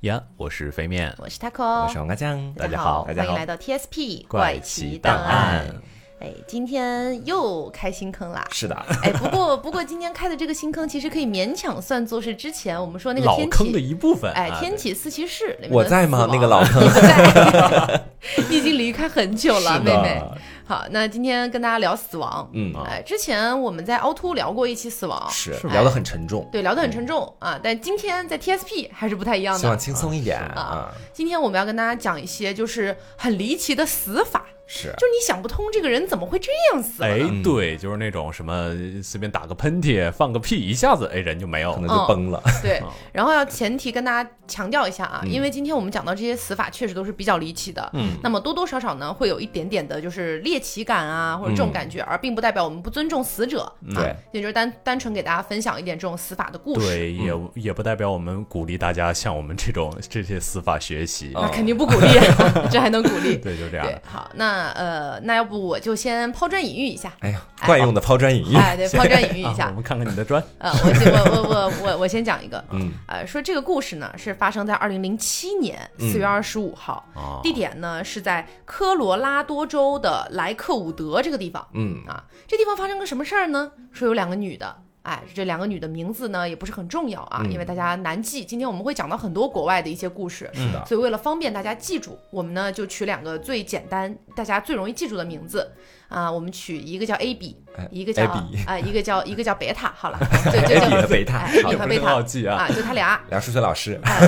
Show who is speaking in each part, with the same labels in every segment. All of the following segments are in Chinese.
Speaker 1: 呀，我是飞面，
Speaker 2: 我是 taco，
Speaker 3: 我是王阿酱，
Speaker 2: 大
Speaker 1: 家好
Speaker 2: 欢迎来到 TSP
Speaker 1: 怪
Speaker 2: 奇
Speaker 1: 奇档
Speaker 2: 案。
Speaker 1: 案。
Speaker 2: 哎，今天又开新坑啦！
Speaker 3: 是的，
Speaker 2: 哎，不过 不过今天开的这个新坑，其实可以勉强算作是之前我们说那个天
Speaker 1: 老坑的，一部分。
Speaker 2: 哎，
Speaker 1: 啊
Speaker 2: 天启四骑士
Speaker 3: 我在吗？那个老坑。
Speaker 2: 你不在，你已经离开很久了，妹妹。好，那今天跟大家聊死亡。
Speaker 3: 嗯，
Speaker 2: 哎，之前我们在凹凸聊过一期死亡，
Speaker 3: 是聊得很沉重，
Speaker 2: 对，聊得很沉重啊。但今天在 TSP 还是不太一样的。
Speaker 3: 希望轻松一点
Speaker 2: 啊
Speaker 3: 啊，
Speaker 2: 今天我们要跟大家讲一些就是很离奇的死法，
Speaker 3: 是。
Speaker 2: 就是你想不通这个人怎么会这样死了
Speaker 1: 哎？，对，就是那种什么随便打个喷嚏、放个屁，一下子哎人就没有了。
Speaker 3: 可能就崩了，
Speaker 2: 对
Speaker 1: 哦，
Speaker 2: 然后要前提跟大家强调一下啊，
Speaker 3: 嗯。
Speaker 2: 因为今天我们讲到这些死法确实都是比较离奇的，
Speaker 1: 嗯，
Speaker 2: 那么多多少少呢会有一点点的就是猎奇感啊，或者这种感觉，而并不代表我们不尊重死者，啊
Speaker 3: 对，
Speaker 2: 也就是单单纯给大家分享一点这种死法的故事。
Speaker 1: 对，也也不代表我们鼓励大家向我们这种这些死法学习。
Speaker 3: 哦
Speaker 2: 那肯定不鼓励，这还能鼓励？
Speaker 1: 对，就这样。
Speaker 2: 对，好，那呃，那要不我就先抛砖引玉一下，
Speaker 3: 哎呀，惯用的抛砖引玉，
Speaker 2: 哎，对，抛砖引玉一
Speaker 1: 啊
Speaker 2: 下
Speaker 1: 我，们看看你的砖。
Speaker 2: 呃，我先我我我我我先讲一个，
Speaker 3: 嗯，
Speaker 2: 呃，说这个故事呢是发生在二零零七年
Speaker 3: 嗯。
Speaker 2: 四月二十五号，
Speaker 1: 哦。
Speaker 2: 地点呢是在科罗拉多州的莱克伍德这个地方。
Speaker 3: 嗯，
Speaker 2: 啊。这地方发生个什么事儿呢？说有两个女的。哎，这两个女的名字呢也不是很重要啊，
Speaker 3: 嗯
Speaker 2: 因为大家难记。今天我们会讲到很多国外的一些故事，
Speaker 3: 是的，
Speaker 2: 所以为了方便大家记住，我们呢就取两个最简单、大家最容易记住的名字啊。我们取一个叫 A B，
Speaker 3: 哎
Speaker 2: 一个叫啊，一个叫一个叫贝塔。好了，对，就叫
Speaker 3: 贝塔
Speaker 2: 贝塔
Speaker 1: 好记啊。
Speaker 2: 啊，就他俩。
Speaker 3: 俩数学老师，
Speaker 2: 他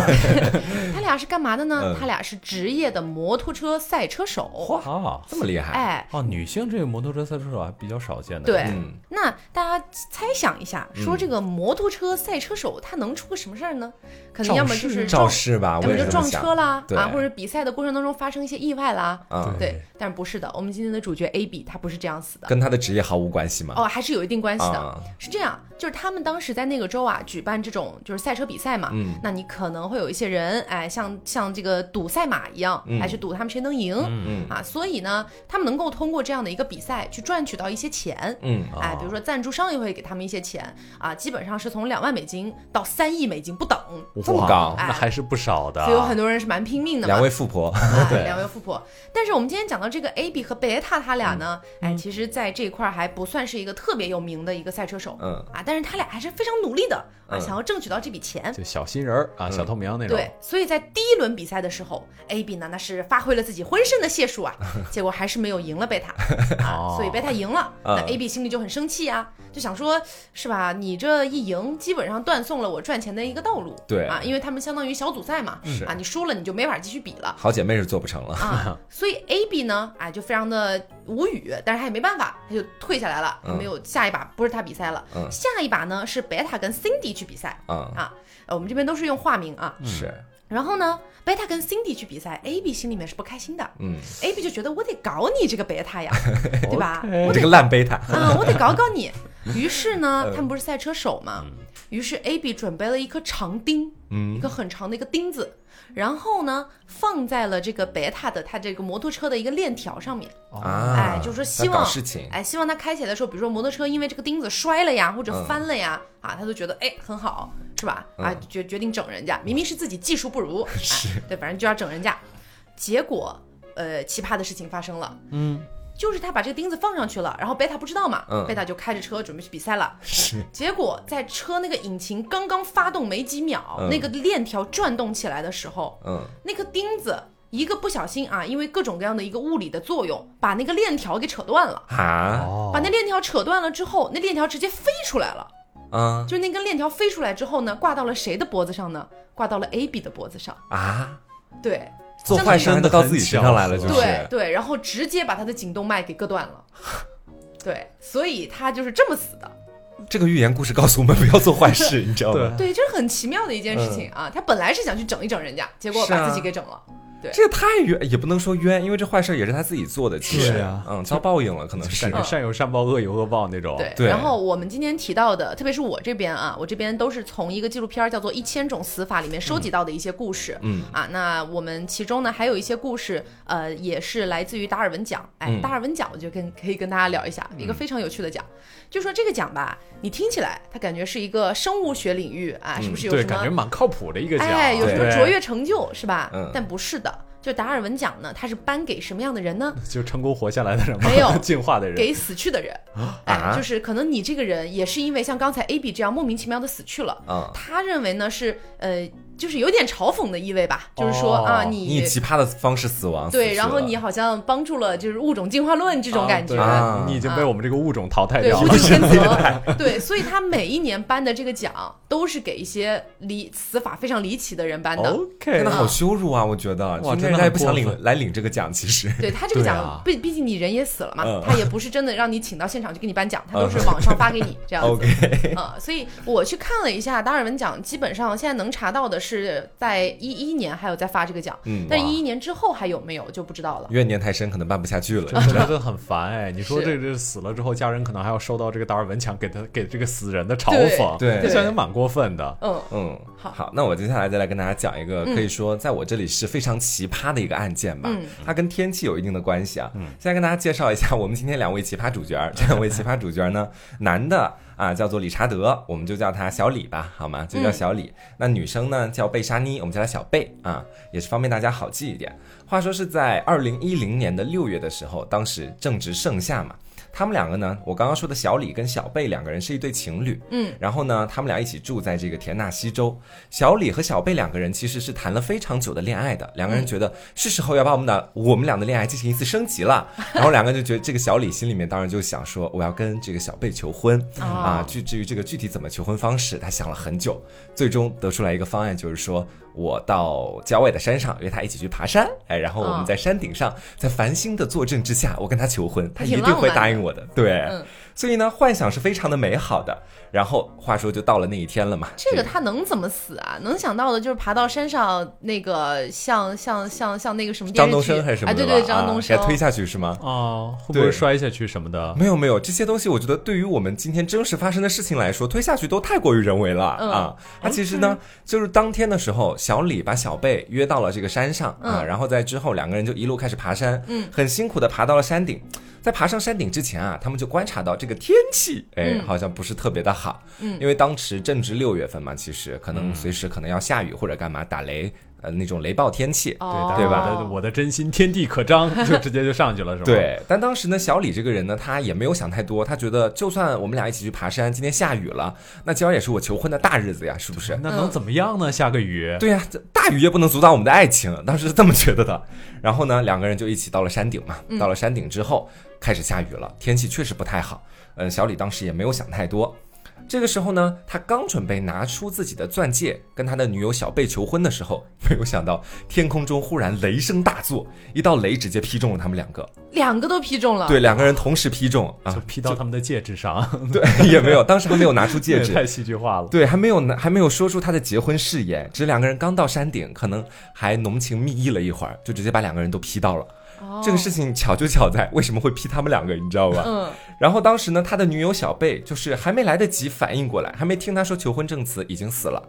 Speaker 2: 俩是干嘛的呢
Speaker 3: 嗯？
Speaker 2: 他俩是职业的摩托车赛车手。
Speaker 1: 哇
Speaker 3: 这么厉害，
Speaker 2: 哎，
Speaker 1: 哦，女性这个摩托车赛车手还比较少见的。
Speaker 2: 对
Speaker 3: 嗯，
Speaker 2: 那大家猜想一下，说这个摩托车赛车手他能出个什么事儿呢？可能要么就是
Speaker 3: 肇
Speaker 2: 撞，
Speaker 3: 事吧，我
Speaker 2: 要么就撞
Speaker 3: 也这么想
Speaker 2: 车啦，
Speaker 3: 对
Speaker 2: 啊，或者比赛的过程当中发生一些意外啦。
Speaker 3: 啊，
Speaker 2: 对，但是不是的，我们今天的主角 A B 他不是这样死的。
Speaker 3: 跟他的职业毫无关系吗？
Speaker 2: 哦，还是有一定关系的。
Speaker 3: 啊，
Speaker 2: 是这样，就是他们当时在那个州啊举办这种就是赛车比赛嘛，
Speaker 3: 嗯
Speaker 2: 那你可能会有一些人，哎，像像这个赌赛马一样，
Speaker 3: 嗯
Speaker 2: 哎，去赌他们谁能赢、
Speaker 3: 嗯
Speaker 2: 啊，所以呢，他们能够通过这样的一个比赛去赚取到一些钱。
Speaker 3: 嗯，
Speaker 2: 哎，比如说赞助商也会给他们一些钱啊，基本上是从两万美金到三亿美金不等，
Speaker 3: 这么高
Speaker 2: 哎
Speaker 1: 那还是不少的。
Speaker 2: 所以有很多人是蛮拼命的嘛。
Speaker 3: 两位富婆，
Speaker 2: 啊，
Speaker 3: 对
Speaker 2: 两位富婆。但是我们今天讲到这个 A B 和贝塔他俩呢，哎，其实在这一块儿还不算是一个特别有名的一个赛车手，
Speaker 3: 嗯
Speaker 2: 啊，但但是他俩还是非常努力的啊，
Speaker 3: 嗯
Speaker 2: 想要争取到这笔钱。
Speaker 1: 就小新人儿啊，小透明那种。
Speaker 2: 对，所以在第一轮比赛的时候，A B 呢那是发挥了自己浑身的解数啊，结果还是没有赢了贝塔 啊，
Speaker 1: 哦
Speaker 2: 所以贝塔赢了，那
Speaker 3: 嗯
Speaker 2: A B 心里就很生气啊，就想说，是吧？你这一赢，基本上断送了我赚钱的一个道路，
Speaker 3: 对
Speaker 2: 啊，因为他们相当于小组赛嘛，
Speaker 3: 是
Speaker 2: 啊，你输了你就没法继续比了。
Speaker 3: 好姐妹是做不成了，
Speaker 2: 啊，所以 A B 呢，哎，就非常的无语，但是他也没办法，他就退下来了，
Speaker 3: 嗯
Speaker 2: 没有下一把不是他比赛了，
Speaker 3: 嗯
Speaker 2: 下一把呢是贝塔跟 Cindy 去比赛。
Speaker 3: 啊，
Speaker 2: 啊，呃我们这边都是用化名啊，
Speaker 3: 是，
Speaker 2: 然后呢，贝塔跟 Cindy 去比赛，A B 心里面是不开心的。
Speaker 3: 嗯
Speaker 2: ，，A B 就觉得我得搞你这个贝塔呀，对吧？我
Speaker 3: 这个烂贝塔，
Speaker 2: 啊，我得搞搞你。于是呢，
Speaker 3: 嗯。
Speaker 2: 他们不是赛车手嘛，于是 A B 准备了一颗长钉，一
Speaker 3: 嗯
Speaker 2: 个很长的一个钉子，然后呢放在了这个贝塔的他这个摩托车的一个链条上面，
Speaker 3: 啊，
Speaker 2: 哎，就是说希望
Speaker 3: 事情，
Speaker 2: 哎，希望他开起来的时候，比如说摩托车因为这个钉子摔了呀，或者翻了呀，啊，他都觉得哎很好，是吧？啊
Speaker 3: 嗯，
Speaker 2: 决决定整人家，明明是自己技术不如，哎，对，反正就要整人家，结果呃奇葩的事情发生了，
Speaker 1: 嗯，
Speaker 2: 就是他把这个钉子放上去了，然后贝塔不知道嘛，
Speaker 3: 嗯。
Speaker 2: 贝塔就开着车准备去比赛了，
Speaker 3: 是，
Speaker 2: 结果在车那个引擎刚刚发动没几秒，
Speaker 3: 嗯。
Speaker 2: 那个链条转动起来的时候，
Speaker 3: 嗯，
Speaker 2: 那颗钉子一个不小心啊，因为各种各样的一个物理的作用，把那个链条给扯断了。
Speaker 3: 啊，
Speaker 1: 哦。
Speaker 2: 把那链条扯断了之后，那链条直接飞出来了。
Speaker 3: 嗯
Speaker 2: 就是那根链条飞出来之后呢，挂到了谁的脖子上呢？挂到了 A B 的脖子上。
Speaker 3: 啊，
Speaker 2: 对
Speaker 3: 做坏事还都到自己身上来了，就是，
Speaker 2: 对对，然后直接把他的颈动脉给割断了。对，所以他就是这么死的。
Speaker 3: 这个寓言故事告诉我们不要做坏事，你知道吗？
Speaker 2: 对，这是很奇妙的一件事情啊。他本来是想去整一整人家，结果把自己给整了。对
Speaker 3: 这个太冤，也不能说冤，因为这坏事也是他自己做的，其实
Speaker 1: 对啊
Speaker 3: 嗯，遭报应了，可能是
Speaker 1: 感觉善有善报，恶有恶报那种。
Speaker 2: 对，
Speaker 3: 对
Speaker 2: 然后我们今天提到的，特别是我这边啊，我这边都是从一个纪录片儿叫做《一千种死法》里面收集到的一些故事。
Speaker 3: 嗯
Speaker 2: 啊，那我们其中呢还有一些故事，呃，也是来自于达尔文奖。哎，
Speaker 3: 嗯
Speaker 2: 达尔文奖我觉得跟可以跟大家聊一下，一个非常有趣的奖。就说这个奖吧，你听起来他感觉是一个生物学领域啊，是不是有
Speaker 1: 对，
Speaker 2: 什么？
Speaker 1: 感觉蛮靠谱的一个奖。
Speaker 2: 哎，有什么卓越成就是吧？
Speaker 3: 嗯
Speaker 2: 但不是的，就达尔文奖呢，它是颁给什么样的人呢？
Speaker 1: 就成功活下来的人吗？
Speaker 2: 没有
Speaker 1: 进化的人。
Speaker 2: 给死去的人。哎，
Speaker 3: 啊
Speaker 2: 就是可能你这个人也是因为像刚才 A B 这样莫名其妙的死去了。
Speaker 3: 啊，
Speaker 2: 他认为呢是呃，就是有点嘲讽的意味吧，就是说
Speaker 1: 哦
Speaker 2: 啊，
Speaker 3: 你以奇葩的方式死亡，
Speaker 2: 对，然后你好像帮助了就是物种进化论这种感觉。
Speaker 1: 啊
Speaker 3: 啊
Speaker 1: 你已经被我们这个物种淘汰，掉了
Speaker 2: 对，所以他每一年颁的这个奖都是给一些离死法非常离奇的人颁的。
Speaker 1: OK，
Speaker 3: 真的好羞辱啊！我觉得，
Speaker 1: 哇真的
Speaker 3: 不想领来领这个奖，其实
Speaker 2: 对他这 个奖毕毕竟你人也死了嘛
Speaker 3: 嗯，
Speaker 2: 他也不是真的让你请到现场去给你颁奖，他都是网上发给你这样子。
Speaker 3: OK，
Speaker 2: 啊、所以我去看了一下达尔文奖，基本上现在能查到的是在一一年还有在发这个奖，
Speaker 3: 嗯
Speaker 2: 但一一年之后还有没有就不知道了。
Speaker 3: 怨念太深，可能办不下去了。
Speaker 1: 真的很烦哎！你说这这死了之后，家人可能还要收到这个达尔文奖给他给这个死人的嘲讽，
Speaker 3: 对
Speaker 1: 这想想蛮过分的。
Speaker 2: 嗯，
Speaker 3: 嗯，
Speaker 2: 好
Speaker 3: 那我接下来再来跟大家讲一个，
Speaker 2: 嗯
Speaker 3: 可以说在我这里是非常奇葩的一个案件吧。
Speaker 2: 嗯
Speaker 3: 它跟天气有一定的关系啊。嗯，现在跟大家介绍一下我们今天两位奇葩主角。这两位奇葩主角呢，男的啊叫做理查德，我们就叫他小李吧，好吗？就叫小李。那女生呢叫贝莎妮，我们叫她小贝啊，也是方便大家好记一点。话说是在二零一零年的六月的时候，当时正值盛夏嘛。他们两个呢，我刚刚说的小李跟小贝两个人是一对情侣，
Speaker 2: 嗯，
Speaker 3: 然后呢，他们俩一起住在这个田纳西州。小李和小贝两个人其实是谈了非常久的恋爱的，两个人觉得是时候要把我们的我们俩的恋爱进行一次升级了。然后两个人就觉得这个小李心里面当然就想说，我要跟这个小贝求婚。
Speaker 2: 哦。
Speaker 3: 啊。至至于这个具体怎么求婚方式，他想了很久，最终得出来一个方案，就是说我到郊外的山上约他一起去爬山，哎，然后我
Speaker 2: 哦。
Speaker 3: 们在山顶上，在繁星的坐镇之下，我跟他求婚，他一定会答应我的。对，
Speaker 2: 嗯
Speaker 3: 所以呢，幻想是非常的美好的。然后话说就到了那一天了嘛，
Speaker 2: 这个他能怎么死啊？能想到的就是爬到山上那个像像像像那个什么电
Speaker 3: 张东升还是什么？
Speaker 2: 对对，张东升
Speaker 3: 啊给他推下去是吗？
Speaker 1: 啊，会不会摔下去什么的？
Speaker 3: 没有没有，这些东西我觉得对于我们今天真实发生的事情来说，推下去都太过于人为了、
Speaker 2: 嗯
Speaker 3: 啊。他其实呢，就是当天的时候，小李把小贝约到了这个山上啊，
Speaker 2: 嗯
Speaker 3: 然后在之后两个人就一路开始爬山，
Speaker 2: 嗯，
Speaker 3: 很辛苦的爬到了山顶。在爬上山顶之前啊，他们就观察到这个天气，哎，
Speaker 2: 嗯
Speaker 3: 好像不是特别的好，
Speaker 2: 嗯
Speaker 3: 因为当时正值六月份嘛，其实可能随时可能要下雨或者干嘛打雷，呃，那种雷暴天气。
Speaker 2: 对，
Speaker 3: 对吧
Speaker 1: 我的我的真心天地可张，就直接就上去了，是吧？，
Speaker 3: 对，但当时呢，小李这个人呢，他也没有想太多，他觉得就算我们俩一起去爬山，今天下雨了，那今儿也是我求婚的大日子呀，是不是？
Speaker 1: 那能怎么样呢？下个雨，
Speaker 3: 对呀、这大雨也不能阻挡我们的爱情，当时是这么觉得的。然后呢，两个人就一起到了山顶嘛。到了山顶之后，开始下雨了，天气确实不太好。嗯，小李当时也没有想太多。这个时候呢，他刚准备拿出自己的钻戒跟他的女友小贝求婚的时候，没有想到天空中忽然雷声大作，一道雷直接劈中了他们两个。
Speaker 2: 两个都劈中了。
Speaker 3: 对，两个人同时劈中啊
Speaker 1: 就
Speaker 3: 啊，
Speaker 1: 劈到他们的戒指上，
Speaker 3: 对，也没有，当时还没有拿出戒指，
Speaker 1: 太戏剧化了。
Speaker 3: 对，还没有拿，还没有说出他的结婚誓言，只是两个人刚到山顶，可能还浓情蜜意了一会儿，就直接把两个人都劈到了。
Speaker 2: 哦，
Speaker 3: 这个事情巧就巧在为什么会劈他们两个，你知道吧？
Speaker 2: 嗯，
Speaker 3: 然后当时呢，他的女友小贝就是还没来得及反应过来，还没听他说求婚证词，已经死了，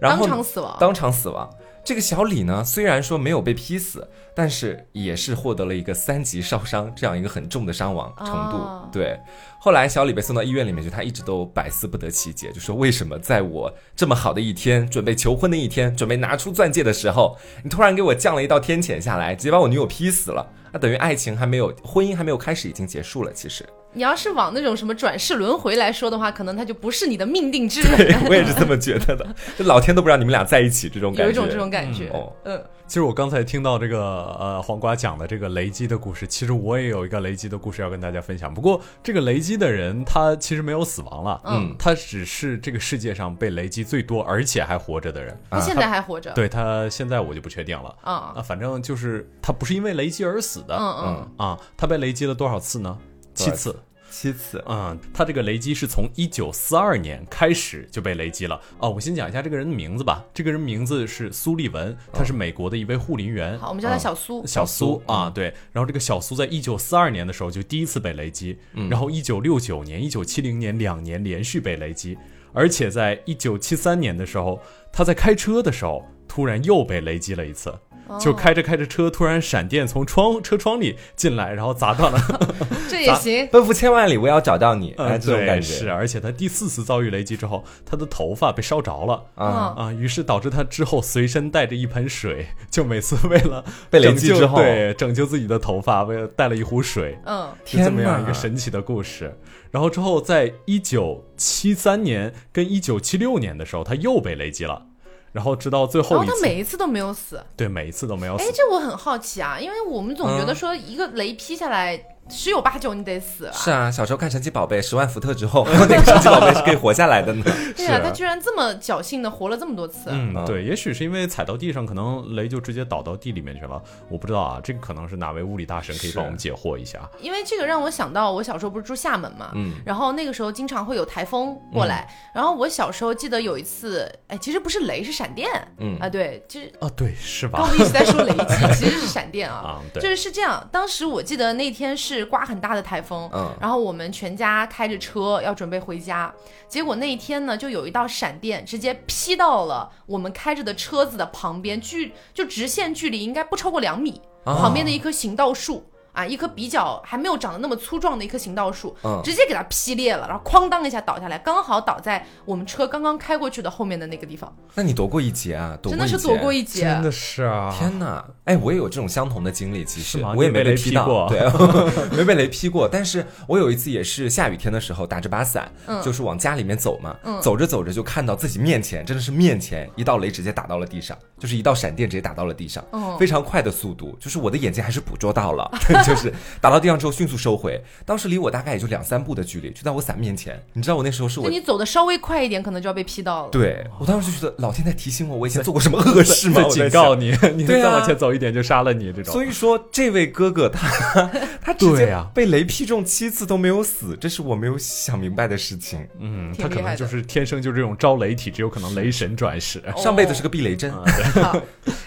Speaker 3: 然后
Speaker 2: 当场死亡。
Speaker 3: 当场死亡。这个小李呢，虽然说没有被劈死，但是也是获得了一个三级烧伤这样一个很重的伤亡程度。
Speaker 2: 哦
Speaker 3: 对，后来小李被送到医院里面去，他一直都百思不得其解，就说为什么在我这么好的一天，准备求婚的一天，准备拿出钻戒的时候，你突然给我降了一道天谴下来，直接把我女友劈死了。那等于爱情还没有，婚姻还没有开始，已经结束了。其实，
Speaker 2: 你要是往那种什么转世轮回来说的话，可能他就不是你的命定之人。
Speaker 3: 我也是这么觉得的。就老天都不让你们俩在一起，这种感觉。
Speaker 2: 有一种这种感觉。
Speaker 3: 哦
Speaker 2: 嗯，
Speaker 1: 其实我刚才听到这个呃黄瓜讲的这个雷击的故事，其实我也有一个雷击的故事要跟大家分享。不过这个雷击的人他其实没有死亡了，
Speaker 2: 嗯
Speaker 1: 他只是这个世界上被雷击最多而且还活着的人。
Speaker 2: 他现在还活着。
Speaker 1: 对他现在我就不确定了
Speaker 2: 啊
Speaker 1: 啊，反正就是他不是因为雷击而死的，
Speaker 2: 嗯嗯，
Speaker 1: 啊，他被雷击了多少次呢？七次。
Speaker 3: 七次。
Speaker 1: 嗯，他这个雷击是从一九四二年开始就被雷击了。哦，我先讲一下这个人的名字吧。这个人名字是苏利文，他是美国的一位护林员。
Speaker 2: 好，我们叫他小苏。
Speaker 1: 小苏啊，对。然后这个小苏在一九四二年的时候就第一次被雷击，然后一九六九年、一九七零年两年连续被雷击，而且在一九七三年的时候，他在开车的时候突然又被雷击了一次。就开着开着车，突然闪电从窗车窗里进来，然后砸到了。
Speaker 2: 这也行，
Speaker 3: 奔赴千万里，我要找到你。哎，这种感觉
Speaker 1: 是。而且他第四次遭遇雷击之后，他的头发被烧着了啊啊！于是导致他之后随身带着一盆水，就每次为了
Speaker 3: 被雷击之后，
Speaker 1: 对拯救自己的头发，为了带了一壶水。
Speaker 2: 嗯，
Speaker 1: 这么样一个神奇的故事。然后之后，在一九七三年跟一九七六年的时候，他又被雷击了。然后直到最后，
Speaker 2: 然后他每一次都没有死，
Speaker 1: 对，每一次都没有死。
Speaker 2: 哎，这我很好奇啊，因为我们总觉得说一个雷劈下来。十有八九你得死啊！
Speaker 3: 是啊，小时候看神奇宝贝十万伏特之后，哪个神奇宝贝是可以活下来的呢？
Speaker 2: 对啊，他居然这么侥幸的活了这么多次。
Speaker 1: 嗯，对，也许是因为踩到地上，可能雷就直接倒到地里面去了。我不知道啊，这个可能是哪位物理大神可以帮我们解惑一下？
Speaker 2: 因为这个让我想到，我小时候不是住厦门嘛，嗯，然后那个时候经常会有台风过来，然后我小时候记得有一次，哎，其实不是雷，是闪电，嗯啊，对，就是
Speaker 1: 哦，对，是吧？
Speaker 2: 刚我一直在说雷击，其实是闪电
Speaker 1: 啊，
Speaker 2: 对，就是是这样。当时我记得那天是刮很大的台。台风，嗯，然后我们全家开着车要准备回家，结果那一天呢，就有一道闪电直接劈到了我们开着的车子的旁边，距就直线距离应该不超过两米，旁边的一棵行道树。啊，一棵比较还没有长得那么粗壮的一棵行道树，直接给它劈裂了，然后哐当一下倒下来，刚好倒在我们车刚刚开过去的后面的那个地方。
Speaker 3: 那你躲过一劫啊？
Speaker 2: 真的是躲过一劫，
Speaker 1: 真的是啊！
Speaker 3: 天哪，哎，我也有这种相同的经历，其实
Speaker 1: 我
Speaker 3: 也没
Speaker 1: 被
Speaker 3: 劈到，对，没被雷劈过。但是我有一次也是下雨天的时候，打着把伞，就是往家里面走嘛，走着走着就看到自己面前真的是面前一道雷直接打到了地上，就是一道闪电直接打到了地上，非常快的速度，就是我的眼睛还是捕捉到了，就是打到。地上之后迅速收回，当时离我大概也就两三步的距离，就在我伞面前。你知道我那时候是我，
Speaker 2: 你走的稍微快一点，可能就要被劈到了。
Speaker 3: 对我当时就觉得老天在提醒我，我以前做过什么恶事吗？
Speaker 1: 警告你，你再往前走一点就杀了你这种。
Speaker 3: 所以说，这位哥哥他 他直接被雷劈中七次都没有死，这是我没有想明白的事情。
Speaker 1: 嗯，他可能就是天生就这种招雷体质，有可能雷神转世，
Speaker 3: 上辈子是个避雷针。
Speaker 2: 好，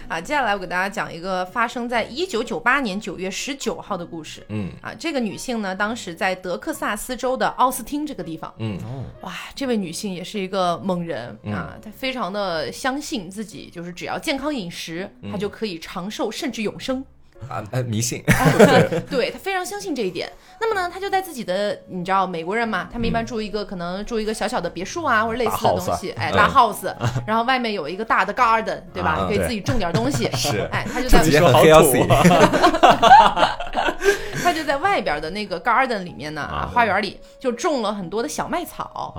Speaker 2: 啊，接下来我给大家讲一个发生在一九九八年九月十九号的故事。嗯。啊，这个女性呢，当时在德克萨斯州的奥斯汀这个地方。嗯，哇，这位女性也是一个猛人啊，她非常的相信自己，就是只要健康饮食，她就可以长寿甚至永生。
Speaker 3: 啊，呃，迷信，
Speaker 2: 对他非常相信这一点。那么呢，他就在自己的，你知道美国人嘛，他们一般住一个可能住一个小小的别墅啊，或者类似的东西，哎，大 house，然后外面有一个大的 garden，对吧？可以自己种点东西。
Speaker 3: 是，
Speaker 2: 哎，他就在
Speaker 3: 说好土。
Speaker 2: 他就在外边的那个 garden 里面呢，啊花园里就种了很多的小麦草，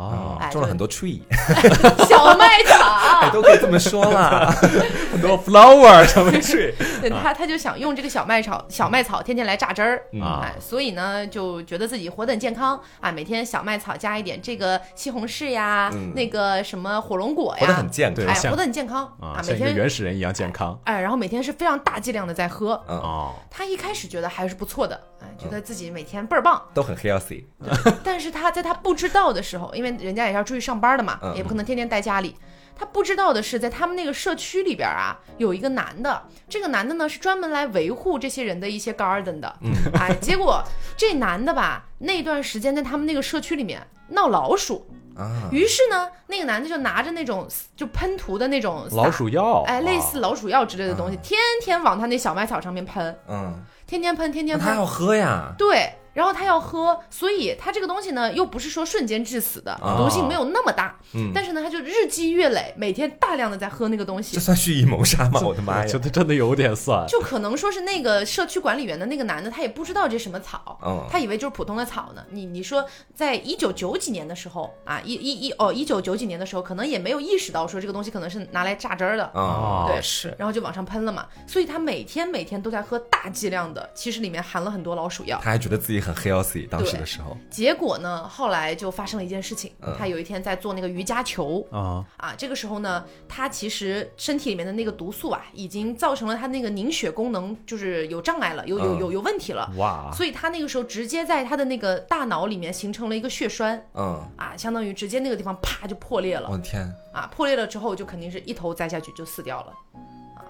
Speaker 3: 种了很多 tree，
Speaker 2: 小麦草
Speaker 3: 都可以这么说了，
Speaker 1: 很多 flower 小麦 tree。
Speaker 2: 对他，他就想用这个小麦草，小麦草天天来榨汁儿啊，所以呢，就觉得自己活得很健康啊，每天小麦草加一点这个西红柿呀，那个什么火龙果呀，
Speaker 3: 活得很健康，
Speaker 2: 哎，活得很健康啊，每天
Speaker 1: 原始人一样健康，
Speaker 2: 哎，然后每天是非常大剂量的在喝，哦，他一开始觉得还是不错的。哎，觉得自己每天倍儿棒，
Speaker 3: 都很 healthy。
Speaker 2: 但是他在他不知道的时候，因为人家也要出去上班的嘛，也不可能天天待家里。他不知道的是，在他们那个社区里边啊，有一个男的，这个男的呢是专门来维护这些人的一些 garden 的。嗯，哎，结果这男的吧，那段时间在他们那个社区里面闹老鼠啊，于是呢，那个男的就拿着那种就喷涂的那种
Speaker 1: 老鼠药，
Speaker 2: 哎，类似老鼠药之类的东西，天天往他那小麦草上面喷。嗯。天天喷，天天喷，他
Speaker 3: 要喝呀。
Speaker 2: 对。然后他要喝，所以他这个东西呢，又不是说瞬间致死的，毒性没有那么大。嗯，但是呢，他就日积月累，每天大量的在喝那个东西。
Speaker 3: 这算蓄意谋杀吗？我的妈呀，
Speaker 1: 觉得真的有点算。
Speaker 2: 就可能说是那个社区管理员的那个男的，他也不知道这什么草，嗯，他以为就是普通的草呢。你你说，在一九九几年的时候啊，一一一哦，一九九几年的时候，可能也没有意识到说这个东西可能是拿来榨汁儿的
Speaker 3: 啊，
Speaker 2: 对，
Speaker 3: 是。
Speaker 2: 然后就往上喷了嘛，所以他每天每天都在喝大剂量的，其实里面含了很多老鼠药。
Speaker 3: 他还觉得自己很。很 healthy 当时的时候。
Speaker 2: 结果呢，后来就发生了一件事情，他有一天在做那个瑜伽球
Speaker 1: 啊
Speaker 2: 啊，这个时候呢，他其实身体里面的那个毒素啊，已经造成了他那个凝血功能就是有障碍了，有有有有问题了。
Speaker 1: 哇！
Speaker 2: 所以他那个时候直接在他的那个大脑里面形成了一个血栓，
Speaker 3: 嗯
Speaker 2: 啊，相当于直接那个地方啪就破裂了
Speaker 3: 我的天，
Speaker 2: 啊，破裂了之后就肯定是一头栽下去就死掉了。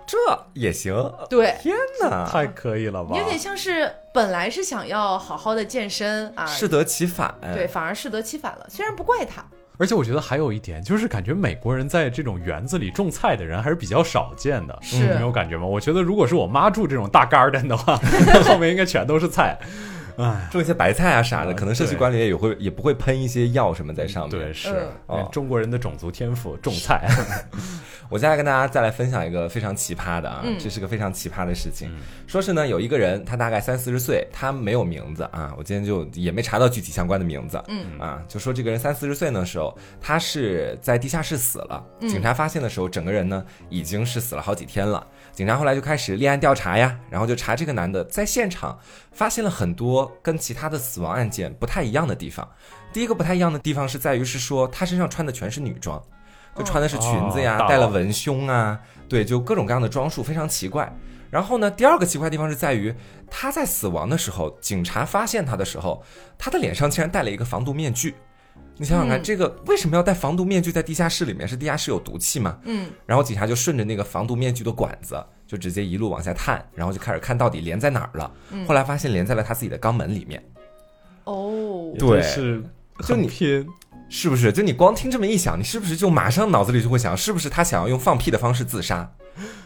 Speaker 3: 这也行？
Speaker 2: 对，
Speaker 3: 天哪，
Speaker 1: 太可以了吧？
Speaker 2: 有点像是本来是想要好好的健身啊，
Speaker 3: 适得其反。
Speaker 2: 对，反而适得其反了。虽然不怪他，
Speaker 1: 而且我觉得还有一点，就是感觉美国人在这种园子里种菜的人还是比较少见的，
Speaker 2: 是
Speaker 1: 你有感觉吗？我觉得如果是我妈住这种大 garden 的话，后面应该全都是菜。哎，
Speaker 3: 种一些白菜啊啥的，
Speaker 1: 嗯
Speaker 3: 可能社区管理也会也不会喷一些药什么在上面。
Speaker 1: 对，是、中国人的种族天赋，种菜。
Speaker 3: 我接下来跟大家再来分享一个非常奇葩的啊，
Speaker 2: 嗯
Speaker 3: 这是个非常奇葩的事情。说是呢，有一个人，他大概三四十岁，他没有名字啊，我今天就也没查到具体相关的名字。
Speaker 2: 嗯
Speaker 3: 啊，就说这个人三四十岁的时候，他是在地下室死了。警察发现的时候，整个人呢已经是死了好几天了。警察后来就开始立案调查呀，然后就查这个男的在现场发现了很多跟其他的死亡案件不太一样的地方。第一个不太一样的地方是在于是说他身上穿的全是女装。就穿的是裙子呀，戴了文胸啊，对，就各种各样的装束，非常奇怪。然后呢，第二个奇怪的地方是在于他在死亡的时候，警察发现他的时候，他的脸上竟然戴了一个防毒面具。你想想看，
Speaker 2: 嗯
Speaker 3: 这个为什么要戴防毒面具在地下室里面？是地下室有毒气吗？
Speaker 2: 嗯，
Speaker 3: 然后警察就顺着那个防毒面具的管子，就直接一路往下探，然后就开始看到底连在哪儿了。后来发现连在了他自己的肛门里面，
Speaker 2: 哦，
Speaker 3: 对
Speaker 1: 是
Speaker 3: 就你
Speaker 1: 很拼。
Speaker 3: 是不是？就你光听这么一想，你是不是就马上脑子里就会想，是不是他想要用放屁的方式自杀？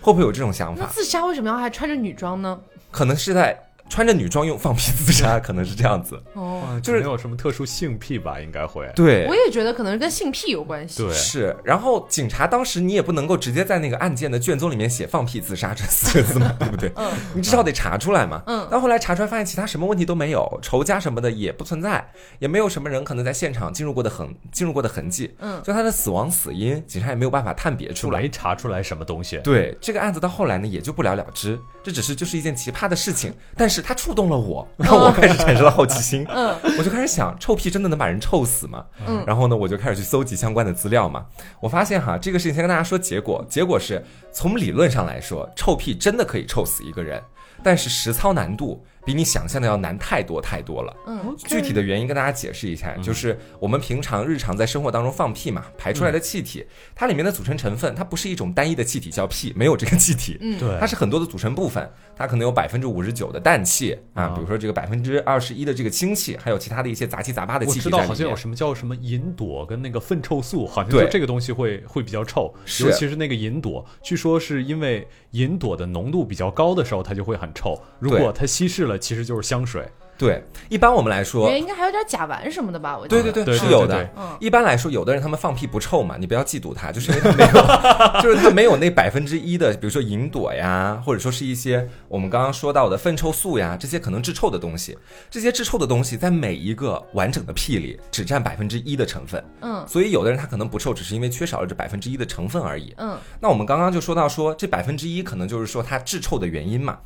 Speaker 3: 会不会有这种想法？
Speaker 2: 那自杀为什么要还穿着女装呢？
Speaker 3: 可能是在穿着女装用放屁自杀，可能是这样子。
Speaker 2: 哦，
Speaker 3: 就是
Speaker 1: 没有什么特殊性癖吧？应该会。
Speaker 3: 对
Speaker 2: 我，也觉得可能是跟性癖有关系。
Speaker 1: 对，
Speaker 3: 是。然后警察当时你也不能够直接在那个案件的卷宗里面写“放屁自杀”这四个字嘛，对不对？
Speaker 2: 嗯
Speaker 3: 你至少得查出来嘛。
Speaker 2: 嗯
Speaker 3: 但后来查出来发现其他什么问题都没有，仇家什么的也不存在，也没有什么人可能在现场进入过的痕进入过的痕迹。
Speaker 2: 嗯
Speaker 3: 就他的死亡死因，警察也没有办法判别出来。
Speaker 1: 没查出来什么东西。
Speaker 3: 对这个案子到后来呢，也就不了了之。这只是就是一件奇葩的事情，但是它触动了我，让我开始产生了好奇心。
Speaker 2: 嗯
Speaker 3: 我就开始想，臭屁真的能把人臭死吗？
Speaker 2: 嗯
Speaker 3: 然后呢，我就开始去搜集相关的资料嘛。我发现哈，这个事情先跟大家说结果，结果是从理论上来说，臭屁真的可以臭死一个人，但是实操难度比你想象的要难太多太多了。
Speaker 2: 嗯。
Speaker 3: 具体的原因跟大家解释一下，就是我们平常日常在生活当中放屁嘛，排出来的气体，它里面的组成成分，它不是一种单一的气体叫屁，没有这个气体，
Speaker 2: 嗯。
Speaker 1: 对。
Speaker 3: 它是很多的组成部分，它可能有百分之五十九的氮气啊，
Speaker 1: 啊。
Speaker 3: 比如说这个百分之二十一的这个氢气，还有其他的一些杂七杂八的气体
Speaker 1: 我
Speaker 3: 气
Speaker 1: 知道好像有。什么叫什么银朵跟那个粪臭素，好像
Speaker 3: 对。
Speaker 1: 就这个东西会会比较臭，尤其是那个银朵，据说是因为银朵的浓度比较高的时候，它就会很臭。如果它稀释了，其实就是香水。
Speaker 3: 对，一般我们来说
Speaker 2: 里面，应该还有点甲烷什么的吧？我觉得。
Speaker 3: 对对对，是有的一般来说，有的人他们放屁不臭嘛，你不要嫉妒他，就是因为他没有，就是他没有那百分之一的，比如说银朵呀，或者说是一些我们刚刚说到的粪臭素呀，这些可能致臭的东西。这些致臭的东西在每一个完整的屁里只占百分之一的成分，
Speaker 2: 嗯
Speaker 3: 所以有的人他可能不臭，只是因为缺少了这百分之一的成分而已。
Speaker 2: 嗯
Speaker 3: 那我们刚刚就说到说这百分之一可能就是说它致臭的原因嘛。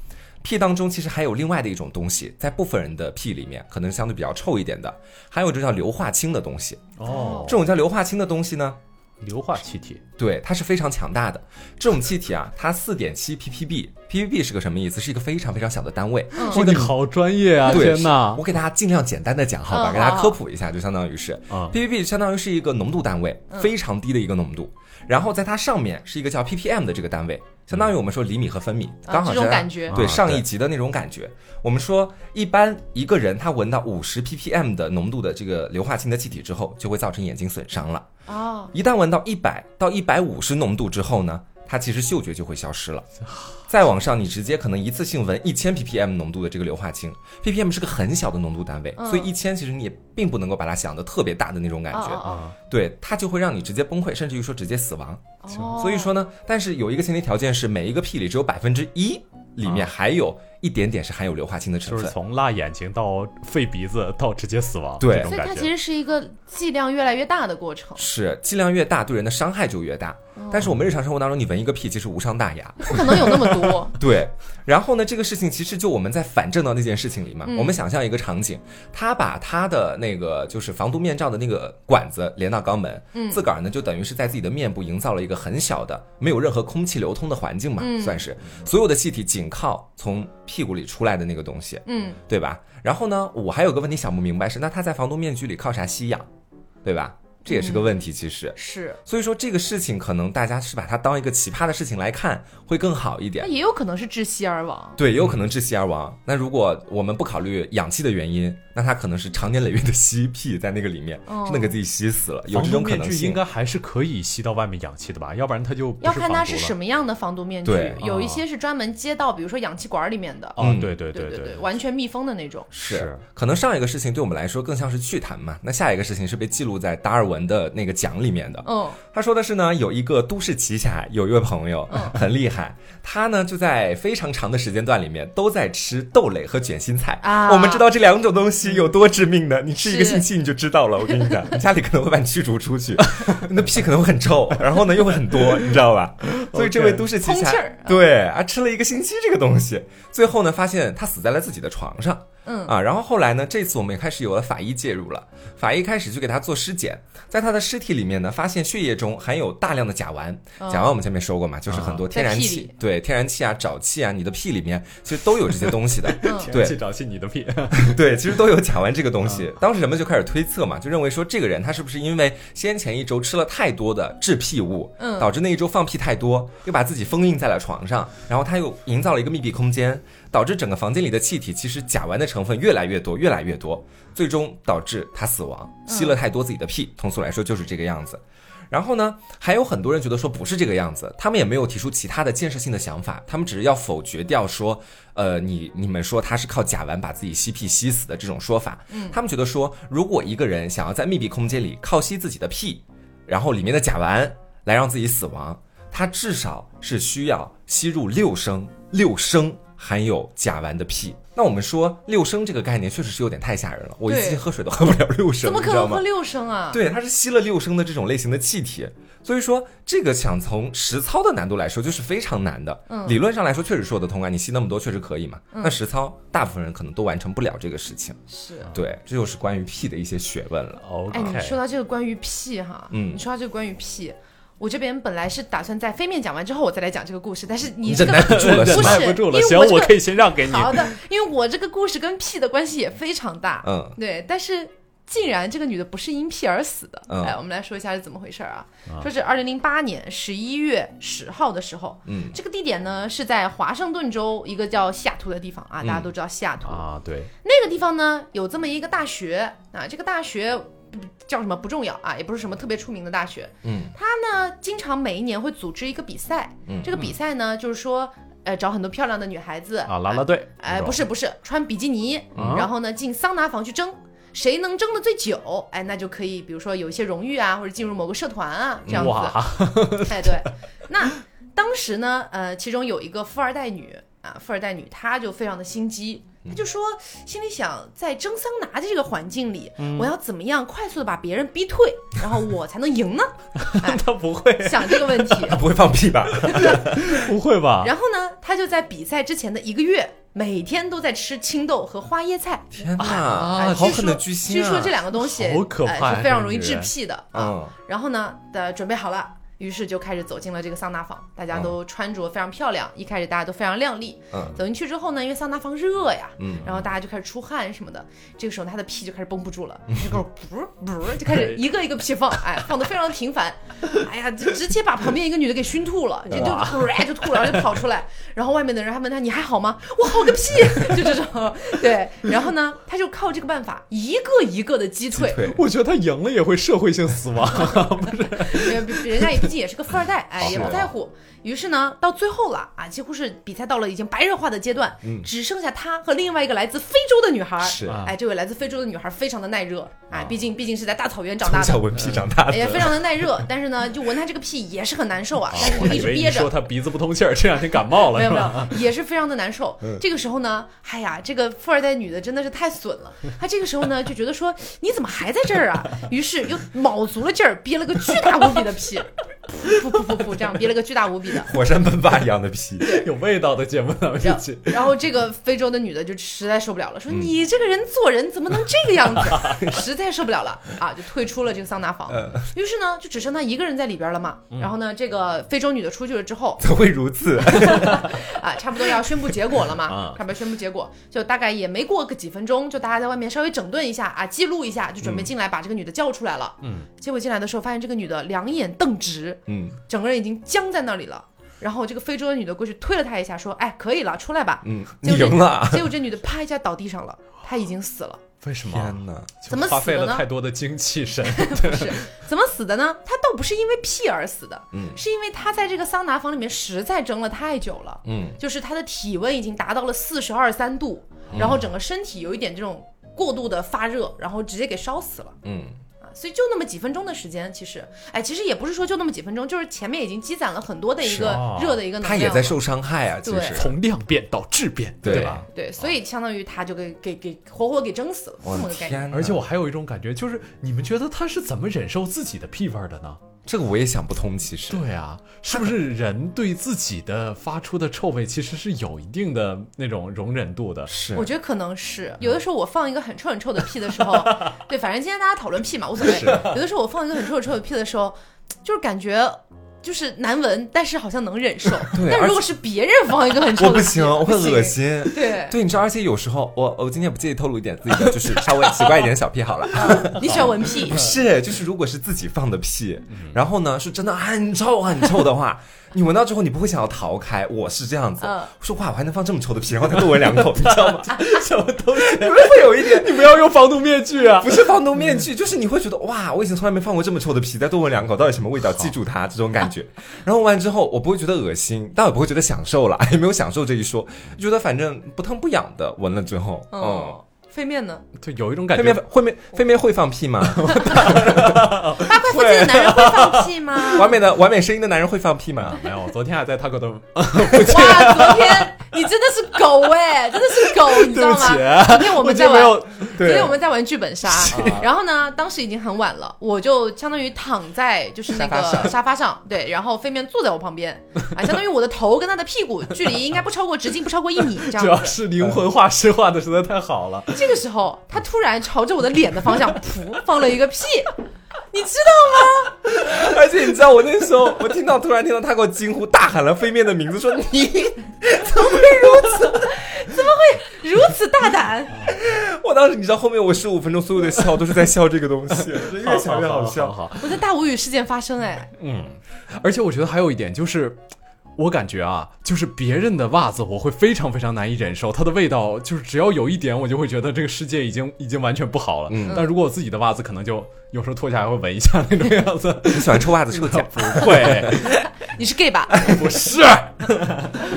Speaker 3: 屁当中其实还有另外的一种东西，在部分人的屁里面可能相对比较臭一点的，还有这叫硫化氢的东西。
Speaker 1: 哦
Speaker 3: 这种叫硫化氢的东西呢，
Speaker 1: 硫化气体。
Speaker 3: 对，它是非常强大的。这种气体啊，它四点七 ppb，ppb 是个什么意思？是一个非常非常小的单位，
Speaker 2: 嗯
Speaker 1: 哇，你好专业啊！
Speaker 3: 对
Speaker 1: 天哪
Speaker 3: 我！给大家尽量简单的讲好吧，
Speaker 2: 嗯
Speaker 3: 给大家科普一下，就相当于是
Speaker 1: 啊
Speaker 3: ppb 相当于是一个浓度单位，非常低的一个浓度。然后在它上面是一个叫 ppm 的这个单位，相当于我们说厘米和分米，
Speaker 2: 啊
Speaker 3: 刚好是它
Speaker 2: 这种感觉
Speaker 3: 对上一级的那种感觉。我们说一般一个人他闻到五十 ppm 的浓度的这个硫化氢的气体之后，就会造成眼睛损伤了。
Speaker 2: 哦，
Speaker 3: 一旦闻到一百到一百五十浓度之后呢，它其实嗅觉就会消失了。再往上，你直接可能一次性闻一千 ppm 浓度的这个硫化氢，ppm 是个很小的浓度单位，
Speaker 2: 嗯。
Speaker 3: 所以一千其实你也并不能够把它想的特别大的那种感觉，对，它就会让你直接崩溃，甚至于说直接死亡。
Speaker 2: 哦。
Speaker 3: 所以说呢，但是有一个前提条件是，每一个屁里只有百分之一里面还有一点点是含有硫化氢的成分，
Speaker 1: 就是从辣眼睛到肺鼻子到直接死亡，
Speaker 3: 对。
Speaker 2: 所以它其实是一个剂量越来越大的过程。
Speaker 3: 是剂量越大，对人的伤害就越大。但是我们日常生活当中，你闻一个屁其实无伤大雅。
Speaker 2: 不可能有那么多。
Speaker 3: 对，然后呢，这个事情其实就我们在反证到那件事情里嘛，
Speaker 2: 嗯
Speaker 3: 我们想象一个场景，他把他的那个就是防毒面罩的那个管子连到肛门，
Speaker 2: 嗯
Speaker 3: 自个儿呢就等于是在自己的面部营造了一个很小的、没有任何空气流通的环境嘛，
Speaker 2: 嗯
Speaker 3: 算是所有的气体仅靠从屁股里出来的那个东西，
Speaker 2: 嗯，
Speaker 3: 对吧？然后呢，我还有个问题想不明白是，那他在防毒面具里靠啥吸氧，对吧？这也是个问题，其实。
Speaker 2: 是。
Speaker 3: 所以说这个事情可能大家是把它当一个奇葩的事情来看，会更好一点
Speaker 2: 那。也有可能是窒息而亡。
Speaker 3: 对，也有可能窒息而亡。那如果我们不考虑氧气的原因，那他可能是长年累月的吸屁在那个里面，
Speaker 2: 哦
Speaker 3: 真的给自己吸死了，有这种可能性
Speaker 1: 应。该还是可以吸到外面氧气的吧？要不然它就
Speaker 2: 要看它是什么样的防毒面具
Speaker 3: 对，
Speaker 2: 有一
Speaker 1: 哦
Speaker 2: 些是专门接到，比如说氧气管里面的，
Speaker 1: 哦
Speaker 3: 嗯，
Speaker 1: 对对对
Speaker 2: 对对，完全密封的那种。
Speaker 3: 是
Speaker 1: 是，
Speaker 3: 可能上一个事情对我们来说更像是趣谈嘛。那下一个事情是被记录在达尔文的那个奖里面的。
Speaker 2: 嗯，
Speaker 3: 他说的是呢，有一个都市奇侠，有一位朋友很厉害，他呢就在非常长的时间段里面都在吃豆类和卷心菜
Speaker 2: 啊
Speaker 3: 我们知道这两种东西有多致命的，你吃一个星期你就知道了。我跟你讲，你家里可能会把你驱逐出去，那屁可能会很臭，然后呢又会很多，你知道吧？所以这位都市奇侠
Speaker 2: 通气儿
Speaker 3: 对啊，吃了一个星期这个东西，最后呢发现他死在了自己的床上。
Speaker 2: 嗯
Speaker 3: 啊，然后后来呢，这次我们也开始有了法医介入了。法医开始就给他做尸检，在他的尸体里面呢，发现血液中含有大量的甲烷。
Speaker 2: 哦
Speaker 3: 甲烷我们前面说过嘛，就是很多天然气，对天然气啊、沼气啊，你的屁里面其实都有这些东西的。
Speaker 2: 嗯
Speaker 3: 对
Speaker 1: 气、沼气你的屁，
Speaker 3: 对，其实都有甲烷这个东
Speaker 2: 嗯
Speaker 3: 西。当时人们就开始推测嘛，就认为说这个人他是不是因为先前一周吃了太多的致屁物，
Speaker 2: 嗯
Speaker 3: 导致那一周放屁太多，又把自己封印在了床上，然后他又营造了一个密闭空间，导致整个房间里的气体其实甲烷的成分越来越多，越来越多，最终导致他死亡，吸了太多自己的屁。通俗来说就是这个样子。然后呢，还有很多人觉得说不是这个样子，他们也没有提出其他的建设性的想法，他们只是要否决掉说，呃，你你们说他是靠甲烷把自己吸屁吸死的这种说法。嗯，他们觉得说，如果一个人想要在密闭空间里靠吸自己的屁，然后里面的甲烷来让自己死亡，他至少是需要吸入六升六升含有甲烷的屁。那我们说六升这个概念确实是有点太吓人了，我一次性喝水都喝不了六升，
Speaker 2: 怎么可能喝？六升啊？
Speaker 3: 对，它是吸了六升的这种类型的气体，所以说这个想从实操的难度来说，就是非常难的。
Speaker 2: 嗯
Speaker 3: 理论上来说确实说得通啊，你吸那么多确实可以嘛。那实操大部分人可能都完成不了这个事情。
Speaker 2: 是。
Speaker 3: 对，这就是关于屁的一些学问了。
Speaker 1: OK，
Speaker 2: 哎，你说到这个关于屁哈，
Speaker 3: 嗯
Speaker 2: 你说到这个关于屁，我这边本来是打算在飞面讲完之后我再来讲这个故事，但是你
Speaker 3: 你
Speaker 2: 这个
Speaker 3: 忍耐不住了？
Speaker 1: 耐不住了，行，
Speaker 2: 因为我这个
Speaker 1: 我可以先让给你。
Speaker 2: 好的，因为我这个故事跟屁的关系也非常大，
Speaker 3: 嗯
Speaker 2: 对，但是。竟然这个女的不是因屁而死的，
Speaker 3: 嗯
Speaker 2: 哎，我们来说一下是怎么回事儿啊？说是二零零八年十一月十号的时候，
Speaker 3: 嗯
Speaker 2: 这个地点呢是在华盛顿州一个叫西雅图的地方啊，
Speaker 3: 嗯
Speaker 2: 大家都知道西雅图，
Speaker 1: 啊，对，
Speaker 2: 那个地方呢有这么一个大学啊，这个大学嗯叫什么不重要啊，也不是什么特别出名的大学。
Speaker 3: 嗯，
Speaker 2: 他呢经常每一年会组织一个比赛，
Speaker 3: 嗯
Speaker 2: 这个比赛呢就是说。呃，找很多漂亮的女孩子
Speaker 1: 啊，啦啦队，
Speaker 2: 哎，不是不是，穿比基尼，
Speaker 1: 嗯
Speaker 2: 然后呢进桑拿房去蒸，谁能蒸的最久，哎，那就可以，比如说有一些荣誉啊，或者进入某个社团啊，这样子。
Speaker 1: 哇，
Speaker 2: 哎，对，那当时呢，呃，其中有一个富二代女啊，富二代女，她就非常的心机，她就说，心里想，在蒸桑拿的这个环境里，我要怎么样快速的把别人逼退，然后我才能赢呢？哎，
Speaker 1: 他不会，
Speaker 2: 想这个问题。
Speaker 3: 他不会放屁吧？
Speaker 1: 不会吧？
Speaker 2: 然后呢，他就在比赛之前的一个月，每天都在吃青豆和花椰菜。
Speaker 3: 天哪，
Speaker 1: 啊
Speaker 2: 哎
Speaker 3: 好狠的巨星啊！
Speaker 2: 据说这两个东西
Speaker 1: 好可怕呀
Speaker 2: 哎是非常容易致屁的啊。
Speaker 3: 嗯
Speaker 2: 然后呢，的准备好了，于是就开始走进了这个桑拿房，大家都穿着非常漂亮，一开始大家都非常靓丽。
Speaker 3: 嗯
Speaker 2: 走进去之后呢，因为桑拿房热呀，
Speaker 3: 嗯
Speaker 2: 然后大家就开始出汗什么的。这个时候他的屁就开始绷不住了，就开始不不就开始一个一个屁放，哎，放的非常频繁，哎呀，就直接把旁边一个女的给熏吐了，就就突就吐了，然后就跑出来，然后外面的人还问他你还好吗？我好个屁，就这种对，然后呢，他就靠这个办法一个一个的击退，
Speaker 1: 我觉得他赢了也会社会性死亡。
Speaker 2: 因为 人家也毕竟也是个富二代，哎，也不在乎。于是呢，到最后了啊，几乎是比赛到了已经白热化的阶段，只剩下他和另外一个来自非洲的女孩。
Speaker 3: 是，
Speaker 2: 哎，这位来自非洲的女孩非常的耐热，哎，毕竟毕竟是在大草原长大的，
Speaker 3: 从小闻屁长大的，
Speaker 2: 也非常的耐热。但是呢，就闻她这个屁也是很难受啊，但是就一直憋着。
Speaker 1: 说她鼻子不通气儿，这两天感冒了，
Speaker 2: 没有没有，也是非常的难受。这个时候呢，哎呀，这个富二代女的真的是太损了。她这个时候呢，就觉得说你怎么还在这儿啊？于是又卯足了劲儿憋了个巨大无比的屁。噗噗噗噗，这样憋了个巨大无比的
Speaker 3: 火山喷发一样的屁，
Speaker 1: 有味道的节目呢。
Speaker 2: 然后这个非洲的女的就实在受不了了，说你这个人做人怎么能这个样子？实在受不了了啊，就退出了这个桑拿房。于是呢，就只剩她一个人在里边了嘛。然后呢，这个非洲女的出去了之后，
Speaker 3: 怎会如此？
Speaker 2: 啊，差不多要宣布结果了嘛。差不多宣布结果，就大概也没过个几分钟，就大家在外面稍微整顿一下啊，记录一下，就准备进来把这个女的叫出来了。嗯，结果进来的时候发现这个女的两眼瞪直。嗯，整个人已经僵在那里了。然后这个非洲的女的过去推了他一下，说：“哎，可以了，出来吧。”
Speaker 3: 嗯，你赢了。
Speaker 2: 结果这女的啪一下倒地上了，她已经死了。
Speaker 1: 为什么？
Speaker 3: 天哪！
Speaker 2: 怎么
Speaker 1: 花费了太多的精气神？
Speaker 2: 不是，怎么死的呢？她倒不是因为屁而死的，嗯，是因为她在这个桑拿房里面实在蒸了太久了，嗯，就是她的体温已经达到了四十二三度，然后整个身体有一点这种过度的发热，然后直接给烧死了，嗯。所以就那么几分钟的时间，其实，哎，其实也不是说就那么几分钟，就是前面已经积攒了很多的一个热的一个能量。他
Speaker 3: 也在受伤害啊，其实
Speaker 1: 从量变到质变，对吧？
Speaker 2: 对，所以相当于他就给给给活活给蒸死了，这么个概念。
Speaker 1: 而且我还有一种感觉，就是你们觉得他是怎么忍受自己的屁味的呢？
Speaker 3: 这个我也想不通，其实
Speaker 1: 对啊，是不是人对自己的发出的臭味其实是有一定的那种容忍度的？
Speaker 3: 是，
Speaker 2: 我觉得可能是有的时候我放一个很臭很臭的屁的时候，对，反正今天大家讨论屁嘛，无所谓。有的时候我放一个很臭很臭的屁的时候，就是感觉。就是难闻，但是好像能忍受。
Speaker 3: 对，
Speaker 2: 但如果是别人放一个很臭的，
Speaker 3: 我不行，我会恶心。
Speaker 2: 对，
Speaker 3: 对，你知道，而且有时候我我今天不介意透露一点自己的，就是稍微奇怪一点的小癖好了。
Speaker 2: 你喜欢闻屁？
Speaker 3: 不是，就是如果是自己放的屁，然后呢是真的很臭很臭的话。你闻到之后，你不会想要逃开。我是这样子，我说哇，我还能放这么臭的屁，然后再多闻两口，你知道吗？
Speaker 1: 什么东西？
Speaker 3: 会会有一点，
Speaker 1: 你不要用防毒面具啊！
Speaker 3: 不是防毒面具，就是你会觉得哇，我以前从来没放过这么臭的屁，再多闻两口，到底什么味道？记住它这种感觉。然后闻完之后，我不会觉得恶心，但我不会觉得享受了，也没有享受这一说，觉得反正不疼不痒的。闻了之后，嗯。
Speaker 2: 飞面呢？
Speaker 1: 就，有一种感
Speaker 3: 觉。飞面会面飞面会放屁吗？
Speaker 2: 八块腹肌的男人会放屁吗？
Speaker 3: 完美的完美声音的男人会放屁吗？
Speaker 1: 没有，昨天还在他哥的。
Speaker 2: 哇，昨天你真的是狗哎，真的是狗，你知道吗？昨天我们在玩，昨天我们在玩剧本杀，然后呢，当时已经很晚了，我就相当于躺在就是那个沙发上，对，然后飞面坐在我旁边，啊，相当于我的头跟他的屁股距离应该不超过直径不超过一米这样。
Speaker 1: 主要是灵魂画师画的实在太好了。
Speaker 2: 这个时候，他突然朝着我的脸的方向，噗，放了一个屁，你知道吗？
Speaker 3: 而且你知道，我那时候，我听到突然听到他给我惊呼，大喊了飞面的名字，说 你怎么会如此？
Speaker 2: 怎么会如此大胆？
Speaker 3: 我当时你知道，后面我十五分钟所有的笑都是在笑这个东西，越想越好笑。
Speaker 2: 我在大无语事件发生，哎，
Speaker 1: 嗯，而且我觉得还有一点就是。我感觉啊，就是别人的袜子，我会非常非常难以忍受，它的味道就是只要有一点，我就会觉得这个世界已经已经完全不好了。嗯，但如果我自己的袜子，可能就有时候脱下来会闻一下那种样子。
Speaker 3: 你喜欢臭袜子臭脚？
Speaker 1: 不会，
Speaker 2: 你是 gay 吧？
Speaker 1: 不是，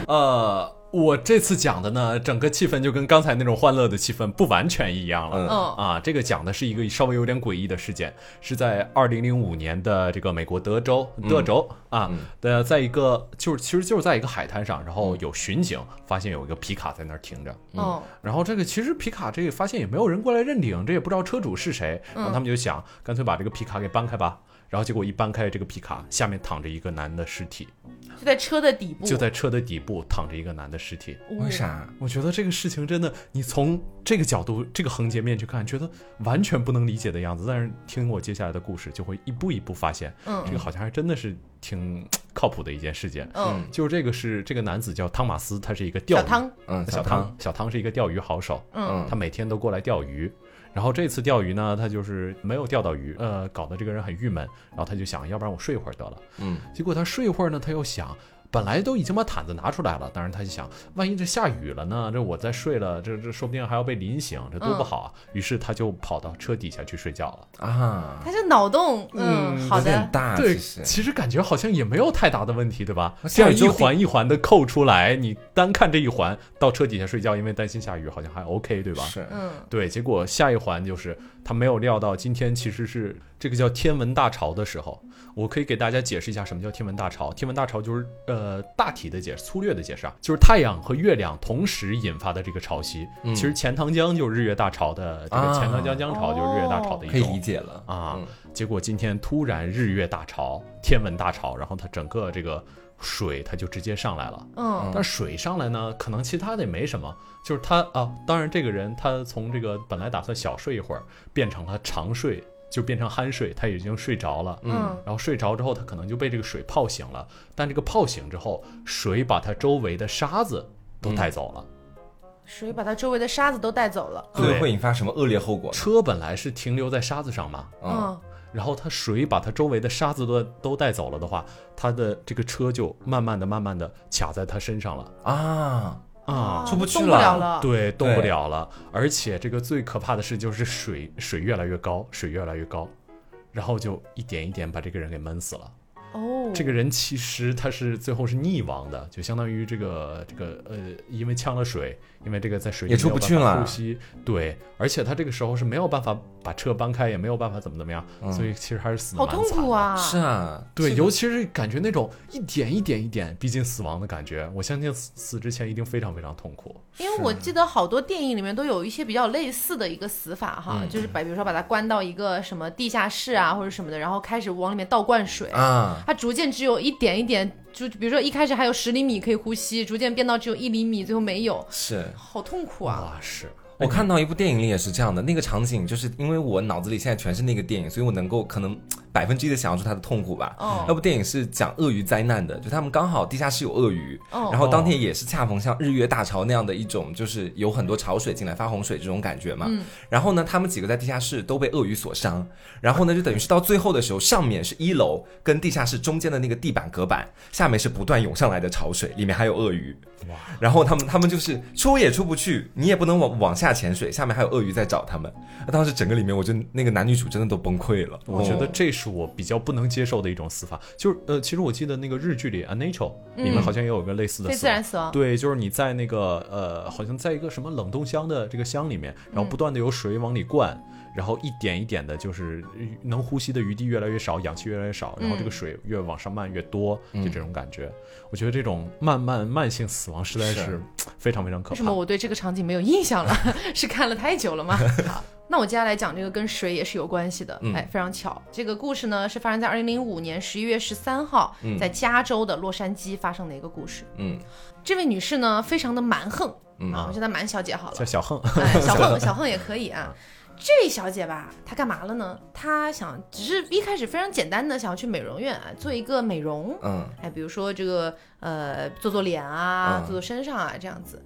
Speaker 1: 呃。我这次讲的呢，整个气氛就跟刚才那种欢乐的气氛不完全一样了。嗯。啊，这个讲的是一个稍微有点诡异的事件，是在二零零五年的这个美国德州德州啊的，在一个就是其实就是在一个海滩上，然后有巡警发现有一个皮卡在那儿停着。嗯，然后这个其实皮卡这个发现也没有人过来认领，这也不知道车主是谁，然后他们就想干脆把这个皮卡给搬开吧。然后结果一搬开这个皮卡，下面躺着一个男的尸体，
Speaker 2: 就在车的底部，
Speaker 1: 就在车的底部躺着一个男的尸体。
Speaker 3: 为啥？
Speaker 1: 我觉得这个事情真的，你从这个角度、这个横截面去看，觉得完全不能理解的样子。但是听我接下来的故事，就会一步一步发现，嗯，这个好像还真的是挺靠谱的一件事件。嗯，就是这个是这个男子叫汤马斯，他是一个钓
Speaker 2: 小汤，
Speaker 3: 嗯，
Speaker 1: 小汤，小汤是一个钓鱼好手，嗯，他每天都过来钓鱼。然后这次钓鱼呢，他就是没有钓到鱼，呃，搞得这个人很郁闷。然后他就想，要不然我睡一会儿得了。嗯。结果他睡一会儿呢，他又想，本来都已经把毯子拿出来了，但是他就想，万一这下雨了呢？这我再睡了，这这说不定还要被淋醒，这多不好啊！于是他就跑到车底下去睡觉了
Speaker 3: 啊。
Speaker 2: 他这脑洞，嗯，好的，
Speaker 3: 大，
Speaker 1: 对，其实感觉好像也没有太大的问题，对吧？这样一环一环的扣出来，你单看这一环到车底下睡觉，因为担心下雨，好像还 OK，对吧？
Speaker 3: 是，
Speaker 2: 嗯，
Speaker 1: 对。结果下一环就是他没有料到，今天其实是这个叫天文大潮的时候。我可以给大家解释一下什么叫天文大潮。天文大潮就是呃大体的解释，粗略的解释啊，就是太阳和月亮同时引发的这个潮汐。其实钱塘江就是日月大潮的这个钱塘江江潮就是日月大潮的一种，
Speaker 3: 可以理解了
Speaker 1: 啊。结果今天突然日月大潮，天文大潮，然后它整个这个水它就直接上来了。
Speaker 2: 嗯，
Speaker 1: 但水上来呢，可能其他的也没什么，就是他啊，当然这个人他从这个本来打算小睡一会儿，变成了长睡。就变成酣睡，他已经睡着了。
Speaker 2: 嗯，
Speaker 1: 然后睡着之后，他可能就被这个水泡醒了。但这个泡醒之后，水把他周围的沙子都带走了。
Speaker 2: 水把他周围的沙子都带走了，
Speaker 3: 对，会引发什么恶劣后果？
Speaker 1: 车本来是停留在沙子上嘛。
Speaker 2: 嗯，
Speaker 1: 然后他水把他周围的沙子都都带走了的话，他的这个车就慢慢的、慢慢的卡在他身上了
Speaker 3: 啊。
Speaker 1: 啊，
Speaker 3: 出不去
Speaker 2: 了，
Speaker 1: 对，动不了了。而且这个最可怕的事，就是水水越来越高，水越来越高，然后就一点一点把这个人给闷死了。
Speaker 2: 哦，
Speaker 1: 这个人其实他是最后是溺亡的，就相当于这个这个呃，因为呛了水，因为这个在水里
Speaker 3: 也出不去了，
Speaker 1: 呼吸。对，而且他这个时候是没有办法把车搬开，也没有办法怎么怎么样，所以其实还是死的
Speaker 2: 好痛苦啊！
Speaker 3: 是啊，
Speaker 1: 对，尤其是感觉那种一点一点一点逼近死亡的感觉，我相信死死之前一定非常非常痛苦。
Speaker 2: 因为我记得好多电影里面都有一些比较类似的一个死法哈，就是把比如说把它关到一个什么地下室啊或者什么的，然后开始往里面倒灌水
Speaker 3: 啊。
Speaker 2: 它逐渐只有一点一点，就比如说一开始还有十厘米可以呼吸，逐渐变到只有一厘米，最后没有，
Speaker 3: 是
Speaker 2: 好痛苦啊！
Speaker 1: 哇，是
Speaker 3: 我看到一部电影里也是这样的，那个场景就是因为我脑子里现在全是那个电影，所以我能够可能。百分之一的想象出他的痛苦吧。
Speaker 2: 哦，
Speaker 3: 那部电影是讲鳄鱼灾难的，就他们刚好地下室有鳄鱼，然后当天也是恰逢像日月大潮那样的一种，就是有很多潮水进来发洪水这种感觉嘛。
Speaker 2: 嗯，
Speaker 3: 然后呢，他们几个在地下室都被鳄鱼所伤，然后呢，就等于是到最后的时候，上面是一楼跟地下室中间的那个地板隔板，下面是不断涌上来的潮水，里面还有鳄鱼。哇！然后他们他们就是出也出不去，你也不能往往下潜水，下面还有鳄鱼在找他们。那当时整个里面，我就那个男女主真的都崩溃了。
Speaker 1: 我觉得这是我比较不能接受的一种死法，就是呃，其实我记得那个日剧里《A Nature》里面好像也有一个类似的
Speaker 2: 自然死亡。
Speaker 1: 对，就是你在那个呃，好像在一个什么冷冻箱的这个箱里面，然后不断的有水往里灌。然后一点一点的，就是能呼吸的余地越来越少，氧气越来越少，然后这个水越往上漫越多，就这种感觉。我觉得这种慢慢慢性死亡实在是非常非常可怕。
Speaker 2: 为什么我对这个场景没有印象了？是看了太久了吗？好，那我接下来讲这个跟水也是有关系的。哎，非常巧，这个故事呢是发生在二零零五年十一月十三号，在加州的洛杉矶发生的一个故事。
Speaker 3: 嗯，
Speaker 2: 这位女士呢非常的蛮横啊，我叫她蛮小姐好了，
Speaker 1: 叫小横，
Speaker 2: 小横 小横也可以啊。这小姐吧，她干嘛了呢？她想，只是一开始非常简单的想要去美容院啊做一个美容，
Speaker 3: 嗯，
Speaker 2: 哎，比如说这个呃，做做脸啊，做做身上啊，这样子，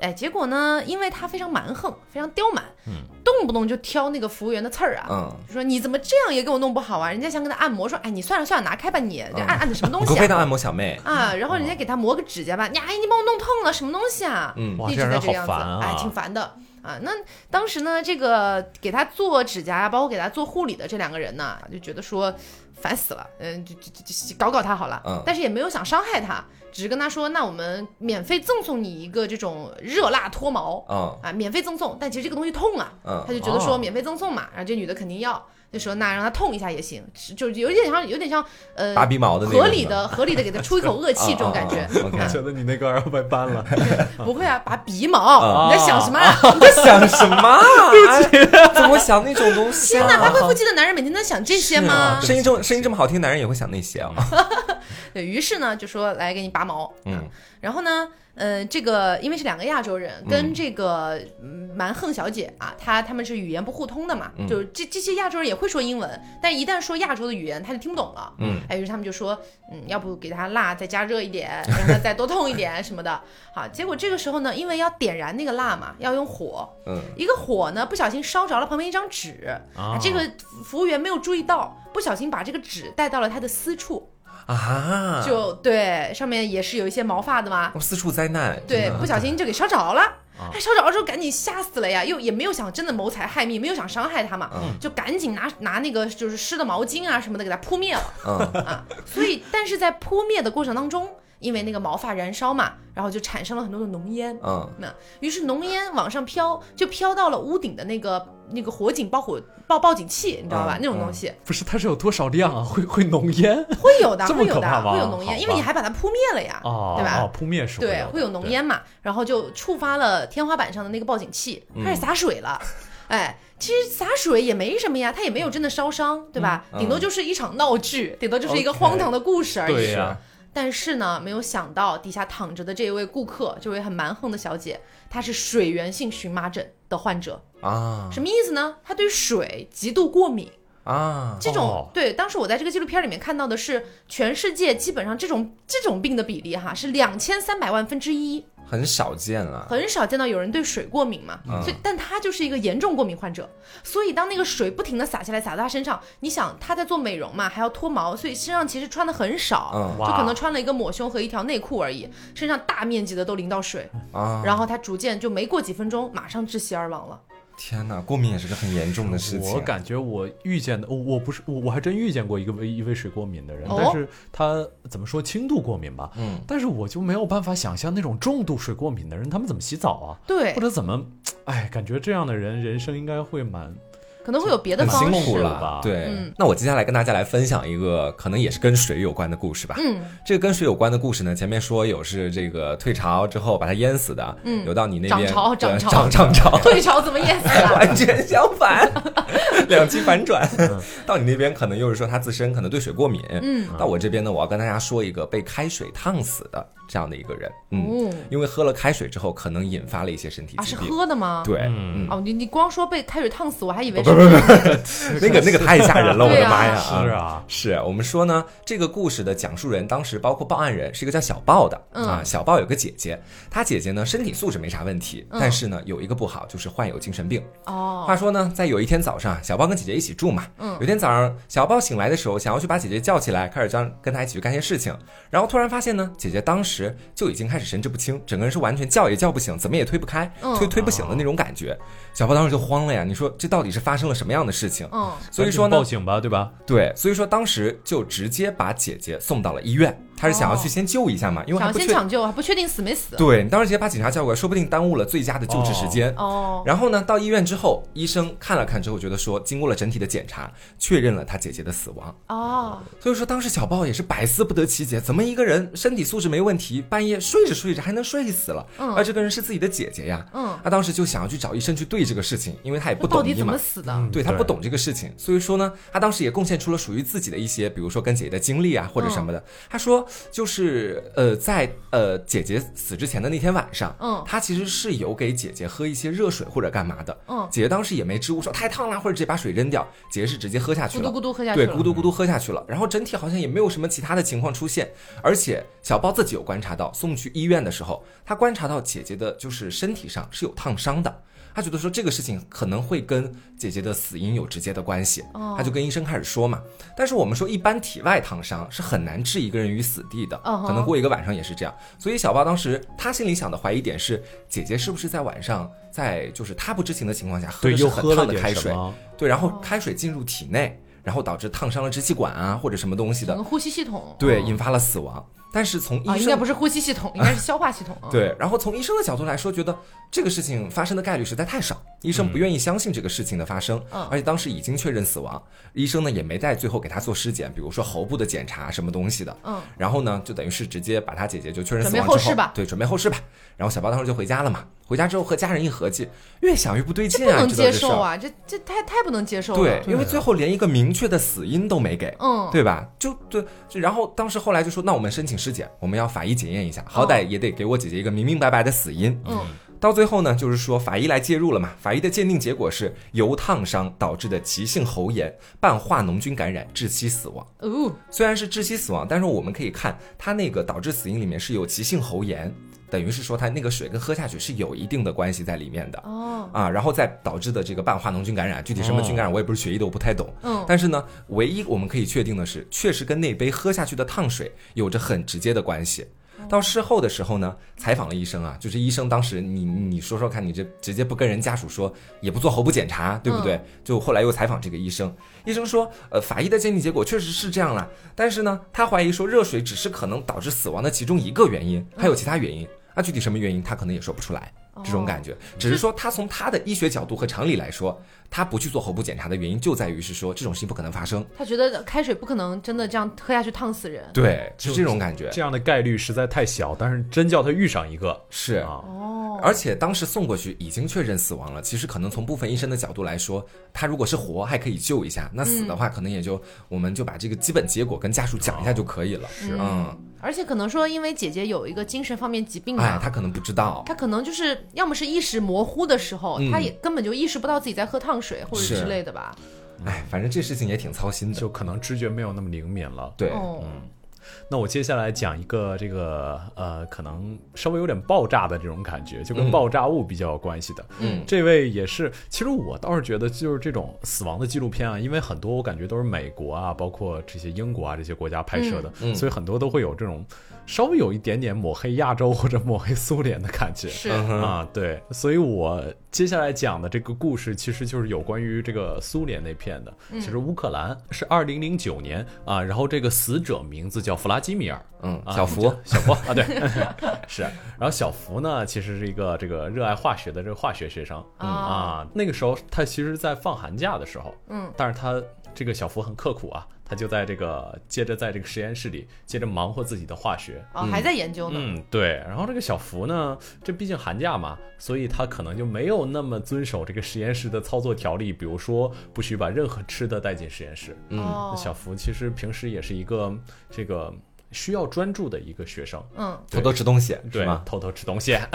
Speaker 2: 哎，结果呢，因为她非常蛮横，非常刁蛮，
Speaker 1: 嗯，
Speaker 2: 动不动就挑那个服务员的刺儿啊，
Speaker 3: 嗯，
Speaker 2: 就说你怎么这样也给我弄不好啊？人家想给她按摩，说，哎，你算了算了，拿开吧你，这按按的什么东西？
Speaker 3: 可以当按摩小妹。
Speaker 2: 啊，然后人家给她磨个指甲吧，你哎，你把我弄痛了，什么东西啊？
Speaker 3: 嗯，
Speaker 2: 一直在这样子，哎，挺烦的。啊，那当时呢，这个给他做指甲呀，包括给他做护理的这两个人呢，就觉得说烦死了，嗯，就就就搞搞他好了，
Speaker 3: 嗯，
Speaker 2: 但是也没有想伤害他，只是跟他说，那我们免费赠送你一个这种热辣脱毛，
Speaker 3: 嗯，
Speaker 2: 啊，免费赠送，但其实这个东西痛啊，
Speaker 3: 嗯，
Speaker 2: 他就觉得说免费赠送嘛，然后这女的肯定要。就说那让他痛一下也行，就有点像有点像呃
Speaker 3: 拔鼻毛的
Speaker 2: 合理的合理的给他出一口恶气这种感觉。
Speaker 3: 我
Speaker 1: 觉得你那个要被搬了。
Speaker 2: 不会啊，拔鼻毛？你在想什么？
Speaker 3: 你在想什么？对不起，怎么想那种东西？
Speaker 2: 天哪，八块腹肌的男人每天在想这些吗？
Speaker 3: 声音这么声音这么好听，男人也会想那些啊。
Speaker 2: 对于是呢，就说来给你拔毛。
Speaker 3: 嗯，
Speaker 2: 然后呢？呃，这个因为是两个亚洲人，跟这个蛮横小姐啊，她他们是语言不互通的嘛，就这这些亚洲人也会说英文，但一旦说亚洲的语言，他就听不懂了。
Speaker 3: 嗯，
Speaker 2: 哎，于是他们就说，嗯，要不给他蜡再加热一点，让他再多痛一点 什么的。好，结果这个时候呢，因为要点燃那个蜡嘛，要用火，
Speaker 3: 嗯，
Speaker 2: 一个火呢不小心烧着了旁边一张纸，啊这个服务员没有注意到，不小心把这个纸带到了他的私处。
Speaker 3: 啊，
Speaker 2: 就对，上面也是有一些毛发的嘛。
Speaker 3: 四处灾难，
Speaker 2: 对，不小心就给烧着了。哎，烧着了之后赶紧吓死了呀，又也没有想真的谋财害命，没有想伤害他嘛，就赶紧拿拿那个就是湿的毛巾啊什么的给他扑灭了。
Speaker 3: 嗯
Speaker 2: 啊，所以但是在扑灭的过程当中，因为那个毛发燃烧嘛，然后就产生了很多的浓烟。
Speaker 3: 嗯
Speaker 2: 那于是浓烟往上飘，就飘到了屋顶的那个那个火警报火报报警器，你知道吧？
Speaker 3: 嗯
Speaker 2: 那种东西
Speaker 1: 不是它是有多少量啊？会会浓烟
Speaker 2: 会有的，会有的，会有浓烟，因为你还把它扑灭了呀，
Speaker 1: 哦，
Speaker 2: 对吧？
Speaker 1: 哦，扑灭是
Speaker 2: 对，会有浓烟嘛，然后就触发了天花板上的那个报警器，
Speaker 1: 嗯
Speaker 2: 开始洒水了。哎，其实洒水也没什么呀，它也没有真的烧伤，对吧？
Speaker 3: 嗯
Speaker 2: 顶多就是一场闹剧，顶多就是一个荒唐的故事而已。
Speaker 1: 对呀
Speaker 2: 但是呢，没有想到底下躺着的这位顾客，这位很蛮横的小姐，她是水源性荨麻疹的患者。
Speaker 3: 啊
Speaker 2: 什么意思呢？她对水极度过敏。
Speaker 3: 啊，
Speaker 2: 这种、
Speaker 1: 哦
Speaker 2: 对，当时我在这个纪录片里面看到的是，全世界基本上这种这种病的比例哈是两千三百万分之一。
Speaker 3: 很少见了，
Speaker 2: 很少见到有人对水过敏嘛，
Speaker 3: 嗯。
Speaker 2: 所以但他就是一个严重过敏患者，所以当那个水不停的洒下来，洒到他身上，你想他在做美容嘛，还要脱毛，所以身上其实穿的很少，
Speaker 3: 嗯。
Speaker 2: 就可能穿了一个抹胸和一条内裤而已，身上大面积的都淋到水，
Speaker 3: 啊，
Speaker 2: 然后他逐渐就没过几分钟，马上窒息而亡了。
Speaker 3: 天哪，过敏也是个很严重的事情，
Speaker 1: 我感觉我遇见的，我我不是我我还真遇见过一个一位水过敏的人，
Speaker 2: 哦？
Speaker 1: 但是他怎么说轻度过敏吧，
Speaker 3: 嗯，
Speaker 1: 但是我就没有办法想象那种重度水过敏的人他们怎么洗澡啊，
Speaker 2: 对。
Speaker 1: 或，者怎么，哎，感觉这样的人人生应该会蛮
Speaker 2: 可能会有别的方式
Speaker 3: 辛苦了
Speaker 1: 吧。
Speaker 3: 对，
Speaker 2: 嗯。
Speaker 3: 那我接下来跟大家来分享一个可能也是跟水有关的故事吧。
Speaker 2: 嗯，
Speaker 3: 这个跟水有关的故事呢，前面说有是这个退潮之后把它淹死的，
Speaker 2: 嗯。
Speaker 3: 有到你那边涨
Speaker 2: 潮涨潮。
Speaker 3: 涨涨潮，
Speaker 2: 退潮怎么淹死了？
Speaker 3: 完全相反，两极反转。到你那边可能又是说他自身可能对水过敏，
Speaker 2: 嗯，
Speaker 3: 到我这边呢，我要跟大家说一个被开水烫死的这样的一个人，嗯，
Speaker 2: 哦，
Speaker 3: 因为喝了开水之后可能引发了一些身体
Speaker 2: 啊，是
Speaker 3: 疾病。
Speaker 2: 喝的吗？。
Speaker 3: 对，
Speaker 2: 哦，你你光说被开水烫死，我还以为
Speaker 3: 那个那个太吓人了，我的妈呀！
Speaker 1: 是啊，
Speaker 3: 是我们说呢，这个故事的讲述人当时包括报案人是一个叫小豹的、
Speaker 2: 嗯。
Speaker 3: 啊，小豹有个姐姐，她姐姐呢身体素质没啥问题，
Speaker 2: 嗯。
Speaker 3: 但是呢有一个不好就是患有精神病。
Speaker 2: 哦，
Speaker 3: 话说呢，在有一天早上，小豹跟姐姐一起住嘛，
Speaker 2: 嗯。
Speaker 3: 有一天早上小豹醒来的时候，想要去把姐姐叫起来，开始将跟她一起去干些事情，然后突然发现呢，姐姐当时就已经开始神志不清，整个人是完全叫也叫不醒，怎么也推不开，
Speaker 2: 嗯。
Speaker 3: 推推不醒的那种感觉。小豹当时就慌了呀，你说这到底是发生了什么样的事情？
Speaker 2: 嗯，
Speaker 3: 所以说呢
Speaker 1: 报，警吧，对吧？
Speaker 3: 对，所以说当时就直接把姐姐送到了医院，他是想要去先救一下嘛，因为
Speaker 2: 想先抢救，还不确定死没死。
Speaker 3: 对你当时直接把警察叫过来，说不定耽误了最佳的救治时间。
Speaker 2: 哦，
Speaker 3: 然后呢，到医院之后，医生看了看之后，觉得说，经过了整体的检查，确认了他姐姐的死亡。
Speaker 2: 哦，
Speaker 3: 所以说，当时小豹也是百思不得其解，怎么一个人身体素质没问题，半夜睡着睡着还能睡死了？
Speaker 2: 嗯
Speaker 3: 而这个人是自己的姐姐呀。
Speaker 2: 嗯，
Speaker 3: 他当时就想要去找医生去对这个事情，因为他也不懂
Speaker 2: 到底怎么。死的？
Speaker 1: 对
Speaker 3: 对他不懂这个事情，所以说呢，他当时也贡献出了属于自己的一些，比如说跟姐姐的经历啊，或者什么的。他说，就是呃，在呃姐姐死之前的那天晚上，
Speaker 2: 嗯
Speaker 3: 他其实是有给姐姐喝一些热水或者干嘛的。
Speaker 2: 嗯
Speaker 3: 姐姐当时也没支吾说太烫了，或者直接把水扔掉，姐姐是直接喝下去了。
Speaker 2: 咕嘟咕嘟喝下去
Speaker 3: 对，
Speaker 2: 了。
Speaker 3: 咕嘟咕嘟喝下去了，然后整体好像也没有什么其他的情况出现，而且小包自己有观察到，送去医院的时候，他观察到姐姐的就是身体上是有烫伤的，他觉得说这个事情可能会跟姐姐的死因有直接的关系，
Speaker 2: 哦
Speaker 3: 他就跟医生开始说嘛。但是我们说一般体外烫伤是很难置一个人于死地的，可能过一个晚上也是这样，所以小包当时他心里想的怀疑点是姐姐是不是在晚上在就是他不知情的情况下喝
Speaker 1: 对，又
Speaker 3: 的是很
Speaker 1: 喝了点
Speaker 3: 烫的开水，
Speaker 1: 什么？
Speaker 3: 对，然后
Speaker 2: 哦
Speaker 3: 开水进入体内，然后导致烫伤了支气管啊或者什么东西的
Speaker 2: 可能，呼吸系统。
Speaker 3: 对，
Speaker 2: 嗯
Speaker 3: 引发了死亡。但是从医
Speaker 2: 啊，
Speaker 3: 生、
Speaker 2: 应该不是呼吸系统，应该是消化系统。嗯，
Speaker 3: 对，然后从医生的角度来说，觉得这个事情发生的概率实在太少，医生不愿意相信这个事情的发生，
Speaker 2: 嗯
Speaker 3: 而且当时已经确认死亡，医生呢也没在最后给他做尸检，比如说喉部的检查什么东西的，
Speaker 2: 嗯，
Speaker 3: 然后呢就等于是直接把他姐姐就确认死
Speaker 2: 准备
Speaker 3: 亡之后，
Speaker 2: 后事吧
Speaker 3: 对，准备后事吧。然后小包当时就回家了嘛，回家之后和家人一合计，越想越不对劲啊，
Speaker 2: 不能。接受啊，这这太太不能接受了。
Speaker 3: 对，因为最后连一个明确的死因都没给，
Speaker 2: 嗯，
Speaker 3: 对吧？就对，就然后当时后来就说，那我们申请尸检，我们要法医检验一下，好歹也得给我姐姐一个明明白白的死因。
Speaker 2: 嗯，
Speaker 3: 到最后呢，就是说法医来介入了嘛，法医的鉴定结果是由烫伤导致的急性喉炎伴化脓菌感染窒息死亡。
Speaker 2: 哦，
Speaker 3: 虽然是窒息死亡，但是我们可以看它那个导致死因里面是有急性喉炎。等于是说它那个水跟喝下去是有一定的关系在里面的。
Speaker 2: 哦，
Speaker 3: 啊，然后再导致的这个半化脓菌感染，具体什么菌感染我也不是学医的，我不太懂。
Speaker 2: 嗯
Speaker 3: 但是呢，唯一我们可以确定的是，确实跟那杯喝下去的烫水有着很直接的关系。到事后的时候呢，采访了医生啊，就是医生当时你你说说看，你这直接不跟人家属说，也不做喉部检查，对不对？就后来又采访这个医生，医生说，呃，法医的鉴定结果确实是这样了，但是呢，他怀疑说热水只是可能导致死亡的其中一个原因，还有其他原因。那具体什么原因，他可能也说不出来。这种感觉，只是说他从他的医学角度和常理来说，他不去做喉部检查的原因就在于是说这种事情不可能发生。
Speaker 2: 他觉得开水不可能真的这样喝下去烫死人。
Speaker 3: 对，是这种感觉。
Speaker 1: 这样的概率实在太小，但是真叫他遇上一个，
Speaker 3: 是
Speaker 1: 啊，
Speaker 2: 哦，
Speaker 3: 而且当时送过去已经确认死亡了。其实可能从部分医生的角度来说，他如果是活还可以救一下，那死的话可能也就我们就把这个基本结果跟家属讲一下就可以了。
Speaker 2: 是
Speaker 3: 嗯，
Speaker 2: 而且可能说，因为姐姐有一个精神方面疾病嘛，
Speaker 3: 哎，他可能不知道。
Speaker 2: 她可能就是要么是意识模糊的时候，
Speaker 3: 嗯
Speaker 2: 她也根本就意识不到自己在喝烫水或者之类的吧。
Speaker 3: 哎，反正这事情也挺操心的。
Speaker 1: 就可能知觉没有那么灵敏了。
Speaker 3: 对，
Speaker 2: 嗯，
Speaker 1: 那我接下来讲一个这个呃，可能稍微有点爆炸的这种感觉，就跟
Speaker 3: 嗯
Speaker 1: 爆炸物比较有关系的。
Speaker 3: 嗯
Speaker 1: 这位也是，其实我倒是觉得，就是这种死亡的纪录片啊，因为很多我感觉都是美国啊，包括这些英国啊这些国家拍摄的，
Speaker 3: 嗯嗯
Speaker 1: 所以很多都会有这种稍微有一点点抹黑亚洲或者抹黑苏联的感觉。
Speaker 2: 是，
Speaker 1: 啊，对，所以我接下来讲的这个故事，其实就是有关于这个苏联那片的。其实乌克兰是二零零九年啊，然后这个死者名字叫弗拉基米尔，
Speaker 3: 嗯，
Speaker 1: 啊
Speaker 3: 小福，
Speaker 1: 小福啊，对，是。然后小福呢，其实是一个这个热爱化学的这个化学学生
Speaker 2: 嗯
Speaker 1: 啊。那个时候他其实，在放寒假的时候，
Speaker 2: 嗯，
Speaker 1: 但是他这个小福很刻苦啊，他就在这个接着在这个实验室里接着忙活自己的化学。
Speaker 2: 哦，还在研究呢。
Speaker 1: 嗯，对。然后这个小福呢，这毕竟寒假嘛，所以他可能就没有那么遵守这个实验室的操作条例，比如说不许把任何吃的带进实验室。
Speaker 3: 嗯
Speaker 2: 哦，
Speaker 1: 小福其实平时也是一个这个需要专注的一个学生，
Speaker 2: 嗯，
Speaker 3: 偷偷吃东西
Speaker 1: 对
Speaker 3: 吗？
Speaker 1: 偷偷吃东西，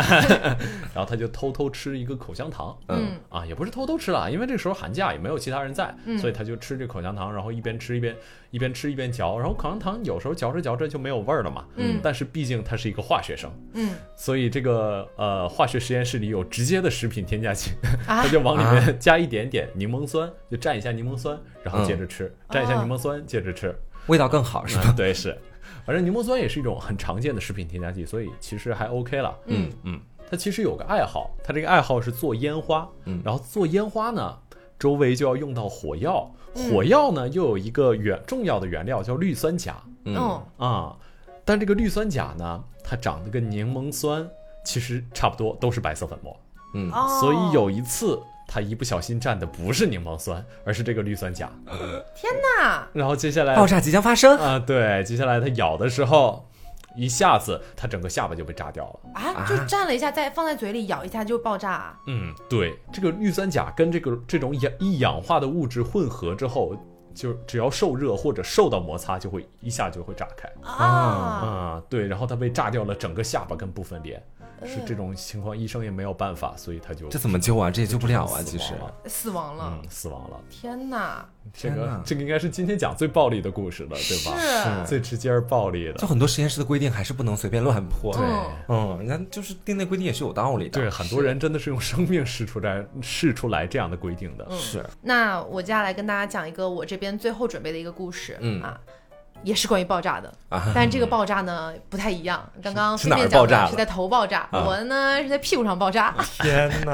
Speaker 1: 然后他就偷偷吃一个口香糖。
Speaker 2: 嗯。
Speaker 1: 啊，也不是偷偷吃了，因为这个时候寒假也没有其他人在，
Speaker 2: 嗯。
Speaker 1: 所以他就吃这口香糖，然后一边吃一边一边吃一边嚼，然后口香糖有时候嚼着嚼着就没有味儿了嘛。
Speaker 2: 嗯。
Speaker 1: 但是毕竟他是一个化学生，
Speaker 2: 嗯。
Speaker 1: 所以这个呃化学实验室里有直接的食品添加剂，
Speaker 2: 啊。
Speaker 1: 他就往里面加一点点柠檬酸，就蘸一下柠檬酸，然后接着吃，蘸一下
Speaker 2: 哦
Speaker 1: 柠檬酸，接着吃。
Speaker 3: 味道更好是吧？
Speaker 1: 啊对，是，反正柠檬酸也是一种很常见的食品添加剂，所以其实还 OK 了。
Speaker 3: 嗯
Speaker 1: 嗯，他其实有个爱好，他这个爱好是做烟花。
Speaker 3: 嗯
Speaker 1: 然后做烟花呢，周围就要用到火药，
Speaker 2: 嗯
Speaker 1: 火药呢又有一个原重要的原料叫氯酸钾
Speaker 3: 嗯
Speaker 2: 哦，
Speaker 1: 啊，但这个氯酸钾呢，它长得跟柠檬酸其实差不多，都是白色粉末。
Speaker 3: 嗯
Speaker 2: 哦，
Speaker 1: 所以有一次。他一不小心蘸的不是柠檬酸，而是这个氯酸钾。
Speaker 2: 天哪
Speaker 1: 然后接下来
Speaker 3: 爆炸即将发生。
Speaker 1: 啊，对，接下来他咬的时候，一下子他整个下巴就被炸掉了。
Speaker 2: 啊，就蘸了一下，再放在嘴里咬一下就爆炸啊。
Speaker 1: 嗯，对，这个氯酸钾跟这个这种氧一氧化的物质混合之后，就只要受热或者受到摩擦，就会一下就会炸开。
Speaker 2: 啊，
Speaker 1: 啊，对，然后他被炸掉了整个下巴跟部分脸，是这
Speaker 2: 嗯
Speaker 1: 种情况，医生也没有办法，所以他就
Speaker 3: 这怎么救啊？这也救不了啊！其实
Speaker 2: 死亡了
Speaker 1: 嗯，，死亡了。
Speaker 2: 天哪！
Speaker 1: 这个这个应该是今天讲最暴力的故事了，对吧？
Speaker 2: 是
Speaker 1: 最直接而暴力的
Speaker 3: 就。很多实验室的规定还是不能随便乱破。
Speaker 1: 对。
Speaker 2: 嗯
Speaker 3: 嗯，人家就是定那规定也是有道理的。
Speaker 1: 对，很多人真的是用生命试出来试出来这样的规定的。
Speaker 2: 嗯
Speaker 3: 是，
Speaker 2: 那我接下来跟大家讲一个我这边最后准备的一个故事，
Speaker 3: 嗯
Speaker 2: 啊，也是关于爆炸的，
Speaker 3: 啊
Speaker 2: 但这个爆炸呢不太一样。刚刚
Speaker 3: 是哪儿
Speaker 2: 飞面讲
Speaker 3: 爆炸了
Speaker 2: 的是在头爆炸，
Speaker 3: 啊
Speaker 2: 我呢是在屁股上爆炸。
Speaker 3: 天哪！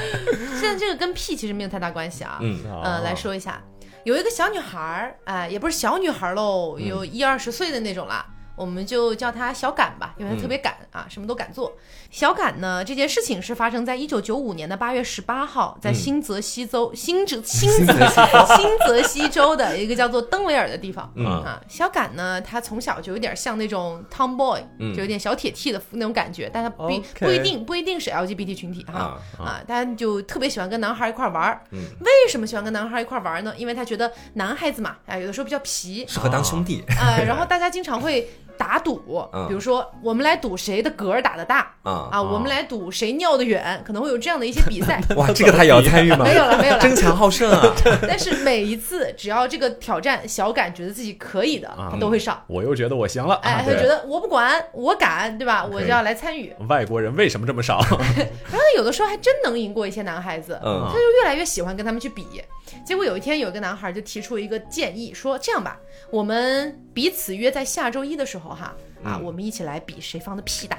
Speaker 2: 现在这个跟屁其实没有太大关系啊。
Speaker 3: 嗯
Speaker 2: 呃，来说一下，有一个小女孩儿，哎、也不是小女孩儿喽，
Speaker 3: 嗯
Speaker 2: 有一二十岁的那种啦。我们就叫他小敢吧，因为他特别敢、啊，什么都敢做。小敢呢，这件事情是发生在一九九五年的八月十八号，在新泽西州、新泽 新泽新泽西州。的一个叫做登维尔的地方。
Speaker 3: 嗯。
Speaker 2: 啊，小敢呢，他从小就有点像那种 tomboy，、
Speaker 3: 嗯。
Speaker 2: 就有点小铁 T 的那种感觉，但他不不一定不一定是 LGBT 群体哈
Speaker 3: 啊
Speaker 2: 啊，他就特别喜欢跟男孩一块玩为什么喜欢跟男孩一块玩呢？因为他觉得男孩子嘛，啊，有的时候比较皮，
Speaker 3: 适合当兄弟。
Speaker 2: 啊，然后大家经常会打赌，比如说我们来赌谁的嗝儿打的大啊啊，我们来赌谁尿的远，可能会有这样的一些比赛。
Speaker 3: 哇，这个他也要参与吗？
Speaker 2: 没有了，没有了，
Speaker 3: 争强好胜啊！
Speaker 2: 但是每一次只要这个挑战小感觉得自己可以的，他都会上。
Speaker 1: 我又觉得我行了，
Speaker 2: 哎，他觉得我不管，我敢，对吧？我就要来参与。
Speaker 1: 外国人为什么这么少？
Speaker 2: 然后有的时候还真能赢过一些男孩子，他就越来越喜欢跟他们去比。结果有一天，有一个男孩就提出一个建议，说这样吧，我们彼此约在下周一的时候，哈啊，我们一起来比谁放的屁大。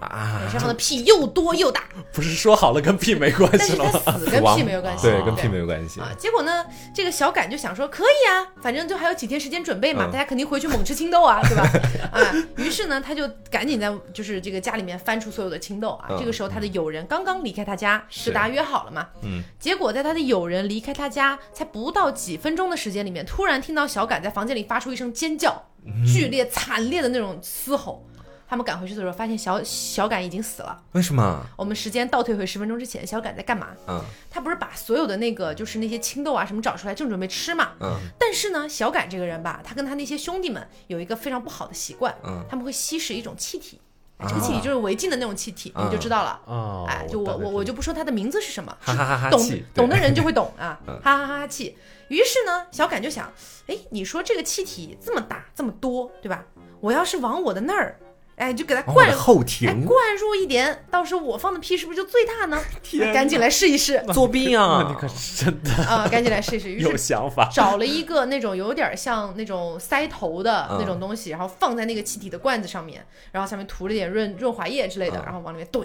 Speaker 2: 啊，身上的屁又多又大，
Speaker 1: 不是说好了跟屁没关系
Speaker 2: 了吗？死跟屁没有关系，
Speaker 3: 对，跟屁没有关系
Speaker 2: 啊。结果呢，这个小感就想说，可以啊，反正就还有几天时间准备嘛，大家肯定回去猛吃青豆啊，对吧？啊，于是呢，他就赶紧在就是这个家里面翻出所有的青豆啊。这个时候，他的友人刚刚离开他家，就大家约好了嘛。嗯。结果在他的友人离开他家才不到几分钟的时间里面，突然听到小感在房间里发出一声尖叫，剧烈惨烈的那种嘶吼。他们赶回去的时候，发现小小感已经死了。
Speaker 3: 为什么？
Speaker 2: 我们时间倒退回十分钟之前，小感在干嘛？嗯，他不是把所有的那个就是那些青豆啊什么找出来，正准备吃嘛。嗯。但是呢，小感这个人吧，他跟他那些兄弟们有一个非常不好的习惯。嗯。他们会吸食一种气体，这个气体就是违禁的那种气体，你就知道了。哦。哎，就我我我就不说它的名字是什么。
Speaker 3: 哈哈哈哈
Speaker 2: 懂懂的人就会懂啊。哈哈哈哈气。于是呢，小感就想，哎，你说这个气体这么大这么多，对吧？我要是往我的那儿。哎，就给它灌
Speaker 3: 后庭，
Speaker 2: 灌入一点，到时候我放的屁是不是就最大呢？赶紧来试一试，
Speaker 3: 作弊啊！
Speaker 1: 你可是真的
Speaker 2: 啊！赶紧来试一试，
Speaker 1: 有想法，
Speaker 2: 找了一个那种有点像那种塞头的那种东西，然后放在那个气体的罐子上面，然后下面涂了点润润滑液之类的，然后往里面怼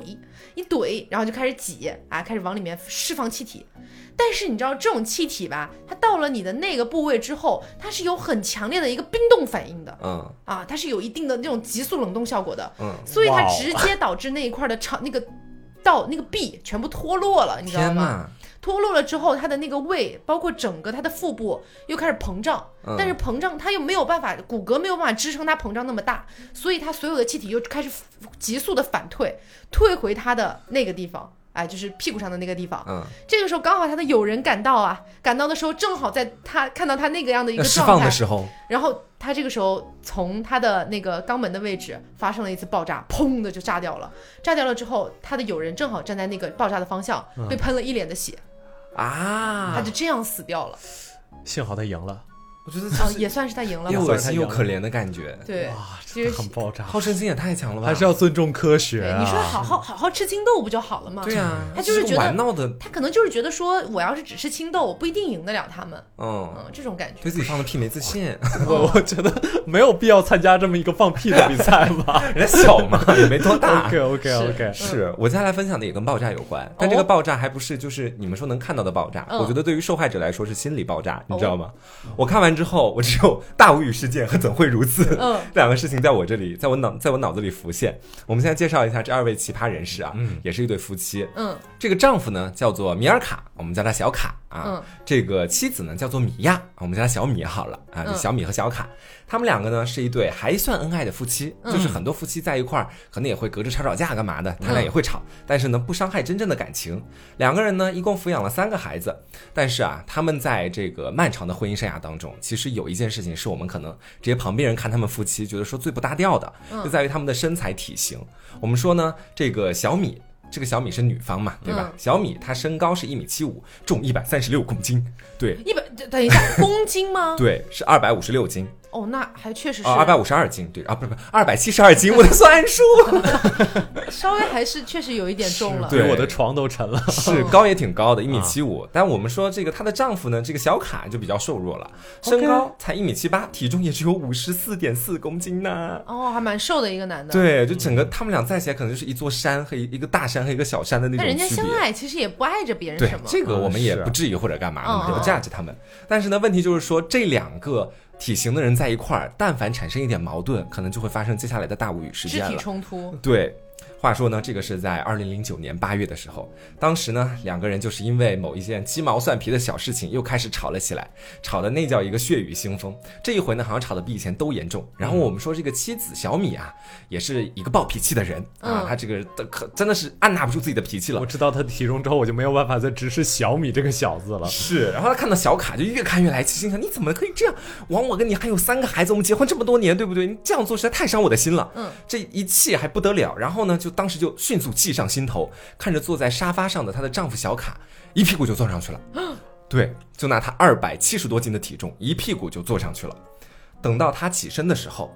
Speaker 2: 一怼，然后就开始挤啊，开始往里面释放气体。但是你知道这种气体吧？它到了你的那个部位之后，它是有很强烈的一个冰冻反应的。嗯啊，它是有一定的那种急速冷冻效果的。嗯，所以它直接导致那一块的肠那个道那个壁全部脱落了，你知道吗？脱落了之后，它的那个胃包括整个它的腹部又开始膨胀，但是膨胀它又没有办法，骨骼没有办法支撑它膨胀那么大，所以它所有的气体又开始急速的反退，退回它的那个地方。哎，就是屁股上的那个地方。嗯，这个时候刚好他的友人赶到啊，赶到的时候正好在他看到他那个样的一个状
Speaker 3: 态的时候，
Speaker 2: 然后他这个时候从他的那个肛门的位置发生了一次爆炸，砰的就炸掉了。炸掉了之后，他的友人正好站在那个爆炸的方向，被喷了一脸的血，啊，他就这样死掉了。
Speaker 1: 幸好他赢了。
Speaker 3: 我觉得
Speaker 2: 也算是他赢了，
Speaker 3: 又恶心又可怜的感觉。
Speaker 2: 对，
Speaker 1: 哇，其实很爆炸，
Speaker 3: 好胜心也太强了吧？
Speaker 1: 还是要尊重科学
Speaker 2: 啊！你说好好好好吃青豆不就好了吗？
Speaker 3: 对
Speaker 2: 啊，他就是觉得
Speaker 3: 玩闹的，
Speaker 2: 他可能就是觉得说，我要是只吃青豆，我不一定赢得了他们。嗯嗯，这种感觉，
Speaker 3: 对自己放的屁没自信。
Speaker 1: 我我觉得没有必要参加这么一个放屁的比赛吧？
Speaker 3: 人家小嘛，也没多大。
Speaker 1: OK OK OK，
Speaker 3: 是我接下来分享的也跟爆炸有关，但这个爆炸还不是就是你们说能看到的爆炸。我觉得对于受害者来说是心理爆炸，你知道吗？我看完之后，我只有。大无语事件和怎会如此？嗯，这 两个事情在我这里，在我脑，在我脑子里浮现。我们现在介绍一下这二位奇葩人士啊，嗯，也是一对夫妻。嗯，这个丈夫呢叫做米尔卡，我们叫他小卡啊。嗯，这个妻子呢叫做米娅，我们叫他小米好了啊，小米和小卡。他们两个呢是一对还算恩爱的夫妻，就是很多夫妻在一块儿可能也会隔着吵吵架干嘛的，他俩也会吵，但是呢不伤害真正的感情。两个人呢一共抚养了三个孩子，但是啊他们在这个漫长的婚姻生涯当中，其实有一件事情是我们可能这些旁边人看他们夫妻觉得说最不搭调的，就在于他们的身材体型。我们说呢这个小米，这个小米是女方嘛，对吧？小米她身高是一米七五，重一百三十六公斤，对，
Speaker 2: 一百等一下公斤吗？
Speaker 3: 对，是二百五十六斤。
Speaker 2: 哦，那还确实是
Speaker 3: 二百五十二斤，对啊，不是不是二百七十二斤，我的算术
Speaker 2: 稍微还是确实有一点重了，
Speaker 1: 对，我的床都沉了，
Speaker 3: 是高也挺高的，一米七五。但我们说这个她的丈夫呢，这个小卡就比较瘦弱了，身高才一米七八，体重也只有五十四点四公斤呢。
Speaker 2: 哦，还蛮瘦的一个男的。
Speaker 3: 对，就整个他们俩在一起来可能就是一座山和一一个大山和一个小山的那种。那
Speaker 2: 人家相爱其实也不碍着别人什么，
Speaker 3: 这个我们也不至于或者干嘛，我们不架着他们。但是呢，问题就是说这两个。体型的人在一块儿，但凡产生一点矛盾，可能就会发生接下来的大无语事件了。
Speaker 2: 肢体冲突，
Speaker 3: 对。话说呢，这个是在二零零九年八月的时候，当时呢，两个人就是因为某一件鸡毛蒜皮的小事情又开始吵了起来，吵的那叫一个血雨腥风。这一回呢，好像吵的比以前都严重。然后我们说这个妻子小米啊，也是一个暴脾气的人啊，他这个可真的是按捺不住自己的脾气了。
Speaker 1: 我知道他的体重之后，我就没有办法再直视小米这个小子了。
Speaker 3: 是，然后他看到小卡就越看越来气，心想你怎么可以这样枉，我跟你还有三个孩子，我们结婚这么多年，对不对？你这样做实在太伤我的心了。嗯，这一气还不得了。然后呢，就当时就迅速计上心头，看着坐在沙发上的她的丈夫小卡，一屁股就坐上去了。对，就拿她二百七十多斤的体重，一屁股就坐上去了。等到她起身的时候。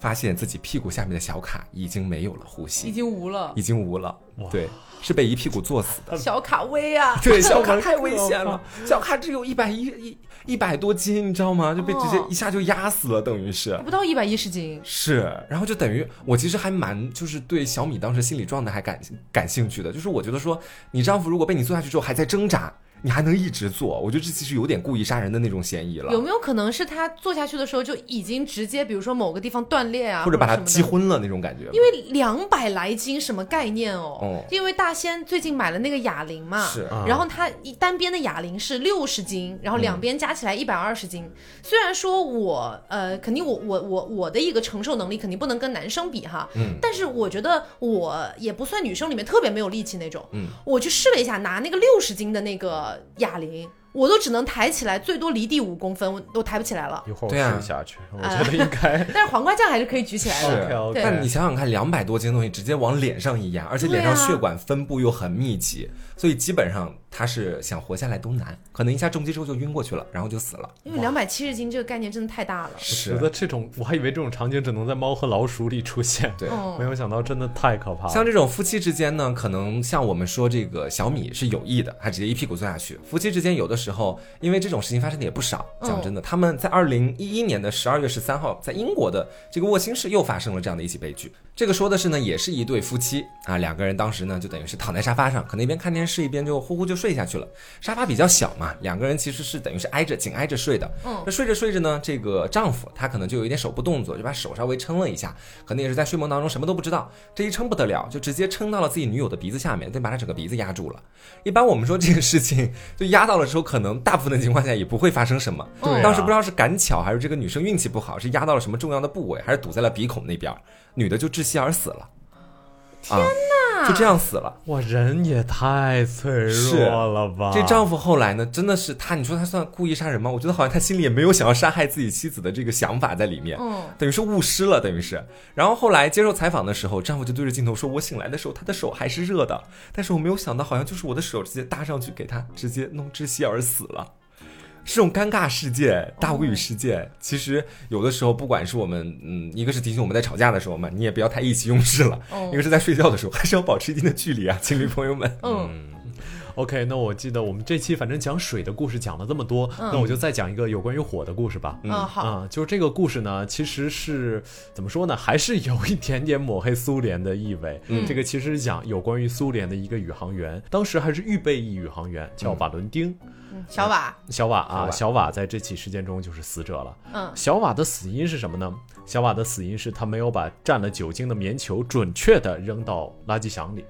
Speaker 3: 发现自己屁股下面的小卡已经没有了呼吸，
Speaker 2: 已经无了，
Speaker 3: 已经无了。对，是被一屁股坐死的。
Speaker 2: 小卡危啊！
Speaker 3: 对，小卡太危险了。小卡只有一百一一一百多斤，你知道吗？就被直接一下就压死了，等于是
Speaker 2: 不到一百一十斤。
Speaker 3: 是，然后就等于我其实还蛮就是对小米当时心理状态还感感兴趣的，就是我觉得说你丈夫如果被你坐下去之后还在挣扎。你还能一直做？我觉得这其实有点故意杀人的那种嫌疑了。
Speaker 2: 有没有可能是他做下去的时候就已经直接，比如说某个地方断裂啊，
Speaker 3: 或者把他击昏了那种感觉？
Speaker 2: 因为两百来斤什么概念哦？哦。因为大仙最近买了那个哑铃嘛，
Speaker 3: 是。
Speaker 2: 然后他一单边的哑铃是六十斤，然后两边加起来一百二十斤。虽然说我呃，肯定我我我我的一个承受能力肯定不能跟男生比哈，嗯。但是我觉得我也不算女生里面特别没有力气那种，嗯。我去试了一下，拿那个六十斤的那个。哑铃，我都只能抬起来，最多离地五公分，我都抬不起来了。
Speaker 1: 一会儿我试下去，我觉得应该。
Speaker 2: 但是黄瓜酱还是可以举起来
Speaker 1: 的。
Speaker 3: 但你想想看，两百多斤的东西直接往脸上一压，而且脸上血管分布又很密集，所以基本上。他是想活下来都难，可能一下重击之后就晕过去了，然后就死了。
Speaker 2: 因为两百七十斤这个概念真的太大了。
Speaker 3: 是
Speaker 1: 觉得这种，我还以为这种场景只能在猫和老鼠里出现，
Speaker 3: 对，
Speaker 1: 没有想到真的太可怕了。
Speaker 3: 像这种夫妻之间呢，可能像我们说这个小米是有意的，他直接一屁股坐下去。夫妻之间有的时候，因为这种事情发生的也不少。讲真的，他们在二零一一年的十二月十三号，在英国的这个沃辛市又发生了这样的一起悲剧。这个说的是呢，也是一对夫妻啊，两个人当时呢就等于是躺在沙发上，可能一边看电视一边就呼呼就睡下去了。沙发比较小嘛，两个人其实是等于是挨着紧挨着睡的。嗯，那睡着睡着呢，这个丈夫他可能就有一点手部动作，就把手稍微撑了一下，可能也是在睡梦当中什么都不知道。这一撑不得了，就直接撑到了自己女友的鼻子下面，对，把她整个鼻子压住了。一般我们说这个事情就压到了之后，可能大部分的情况下也不会发生什么。
Speaker 1: 对，
Speaker 3: 当时不知道是赶巧还是这个女生运气不好，是压到了什么重要的部位，还是堵在了鼻孔那边。女的就窒息而死了，
Speaker 2: 天哪，
Speaker 3: 就这样死了。
Speaker 1: 哇，人也太脆弱了吧！
Speaker 3: 这丈夫后来呢，真的是他，你说他算故意杀人吗？我觉得好像他心里也没有想要杀害自己妻子的这个想法在里面，嗯，等于是误失了，等于是。然后后来接受采访的时候，丈夫就对着镜头说：“我醒来的时候，他的手还是热的，但是我没有想到，好像就是我的手直接搭上去，给他直接弄窒息而死了。”这种尴尬事件、大无语事件，其实有的时候，不管是我们，嗯，一个是提醒我们在吵架的时候嘛，你也不要太意气用事了；，一个是在睡觉的时候，还是要保持一定的距离啊，情侣朋友们。
Speaker 1: 嗯，OK，那我记得我们这期反正讲水的故事讲了这么多，那我就再讲一个有关于火的故事吧。
Speaker 2: 嗯，好，
Speaker 1: 就是这个故事呢，其实是怎么说呢，还是有一点点抹黑苏联的意味。嗯，这个其实是讲有关于苏联的一个宇航员，当时还是预备役宇航员，叫瓦伦丁。
Speaker 2: 小瓦，
Speaker 1: 小瓦啊，小瓦在这起事件中就是死者了。嗯，小瓦的死因是什么呢？小瓦的死因是他没有把蘸了酒精的棉球准确的扔到垃圾箱里，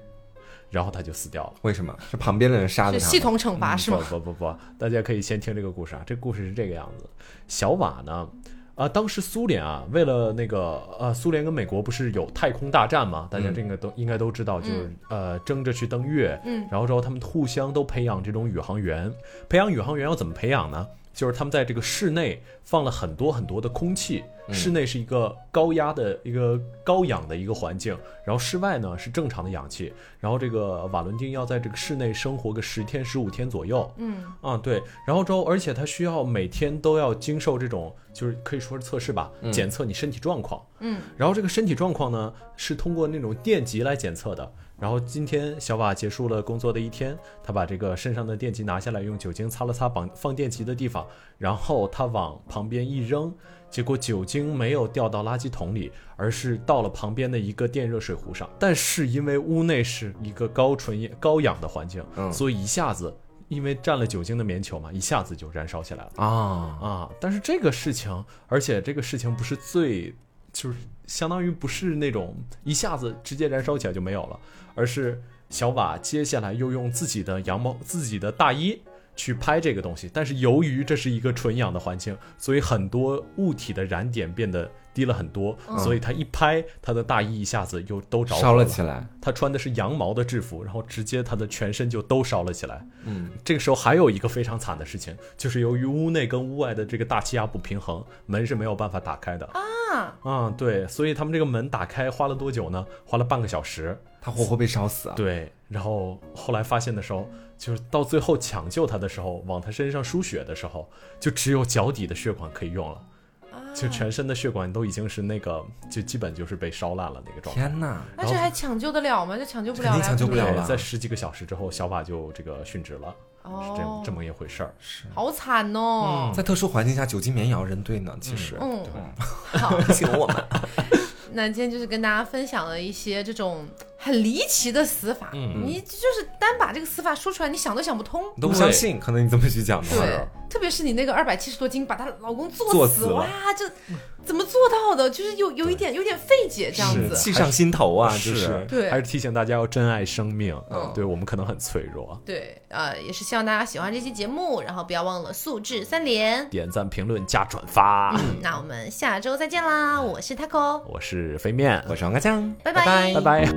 Speaker 1: 然后他就死掉了。
Speaker 3: 为什么？是旁边的人杀的
Speaker 2: 他？系统惩罚是吗？
Speaker 1: 不不不不，大家可以先听这个故事啊。这个故事是这个样子：小瓦呢？啊，当时苏联啊，为了那个呃，苏联跟美国不是有太空大战吗？大家这个都应该都知道，就是呃，争着去登月。嗯，然后之后他们互相都培养这种宇航员。培养宇航员要怎么培养呢？就是他们在这个室内放了很多很多的空气。室内是一个高压的一个高氧的一个环境，然后室外呢是正常的氧气，然后这个瓦伦丁要在这个室内生活个十天十五天左右，嗯。啊对，然后之后而且他需要每天都要经受这种就是可以说是测试吧，检测你身体状况，嗯，然后这个身体状况呢是通过那种电极来检测的。然后今天小瓦结束了工作的一天，他把这个身上的电极拿下来，用酒精擦了擦绑放电极的地方，然后他往旁边一扔，结果酒精没有掉到垃圾桶里，而是到了旁边的一个电热水壶上。但是因为屋内是一个高纯液高氧的环境，所以一下子因为沾了酒精的棉球嘛，一下子就燃烧起来了啊啊！但是这个事情，而且这个事情不是最。就是相当于不是那种一下子直接燃烧起来就没有了，而是小瓦接下来又用自己的羊毛、自己的大衣去拍这个东西。但是由于这是一个纯氧的环境，所以很多物体的燃点变得低了很多，所以他一拍，他的大衣一下子又都着
Speaker 3: 烧了起来。
Speaker 1: 他穿的是羊毛的制服，然后直接他的全身就都烧了起来。嗯，这个时候还有一个非常惨的事情，就是由于屋内跟屋外的这个大气压不平衡，门是没有办法打开的啊啊，对，所以他们这个门打开花了多久呢？花了半个小时，
Speaker 3: 他活活被烧死啊！
Speaker 1: 对，然后后来发现的时候，就是到最后抢救他的时候，往他身上输血的时候，就只有脚底的血管可以用了。就全身的血管都已经是那个，就基本就是被烧烂了那个状态。
Speaker 3: 天哪！
Speaker 2: 那这还抢救得了吗？就抢救不了，
Speaker 3: 抢救不了了。
Speaker 1: 在十几个小时之后，小法就这个殉职了，是这这么一回事儿。
Speaker 3: 是，
Speaker 2: 好惨哦！
Speaker 3: 在特殊环境下，酒精棉也要扔对呢。其实，
Speaker 2: 嗯，好，
Speaker 3: 请我们。
Speaker 2: 那今天就是跟大家分享了一些这种。很离奇的死法，你就是单把这个死法说出来，你想都想不通，
Speaker 3: 都不相信。可能你这么去讲的
Speaker 2: 话，对，特别是你那个二百七十多斤把她老公做死，哇，这怎么做到的？就是有有一点有点费解，这样子，
Speaker 3: 气上心头啊，就是
Speaker 2: 对，
Speaker 1: 还是提醒大家要珍爱生命。嗯，对我们可能很脆弱。
Speaker 2: 对，呃，也是希望大家喜欢这期节目，然后不要忘了素质三连，
Speaker 1: 点赞、评论、加转发。
Speaker 2: 那我们下周再见啦！我是 taco，
Speaker 1: 我是飞面，
Speaker 3: 我是王嘎酱，
Speaker 2: 拜拜，
Speaker 1: 拜拜。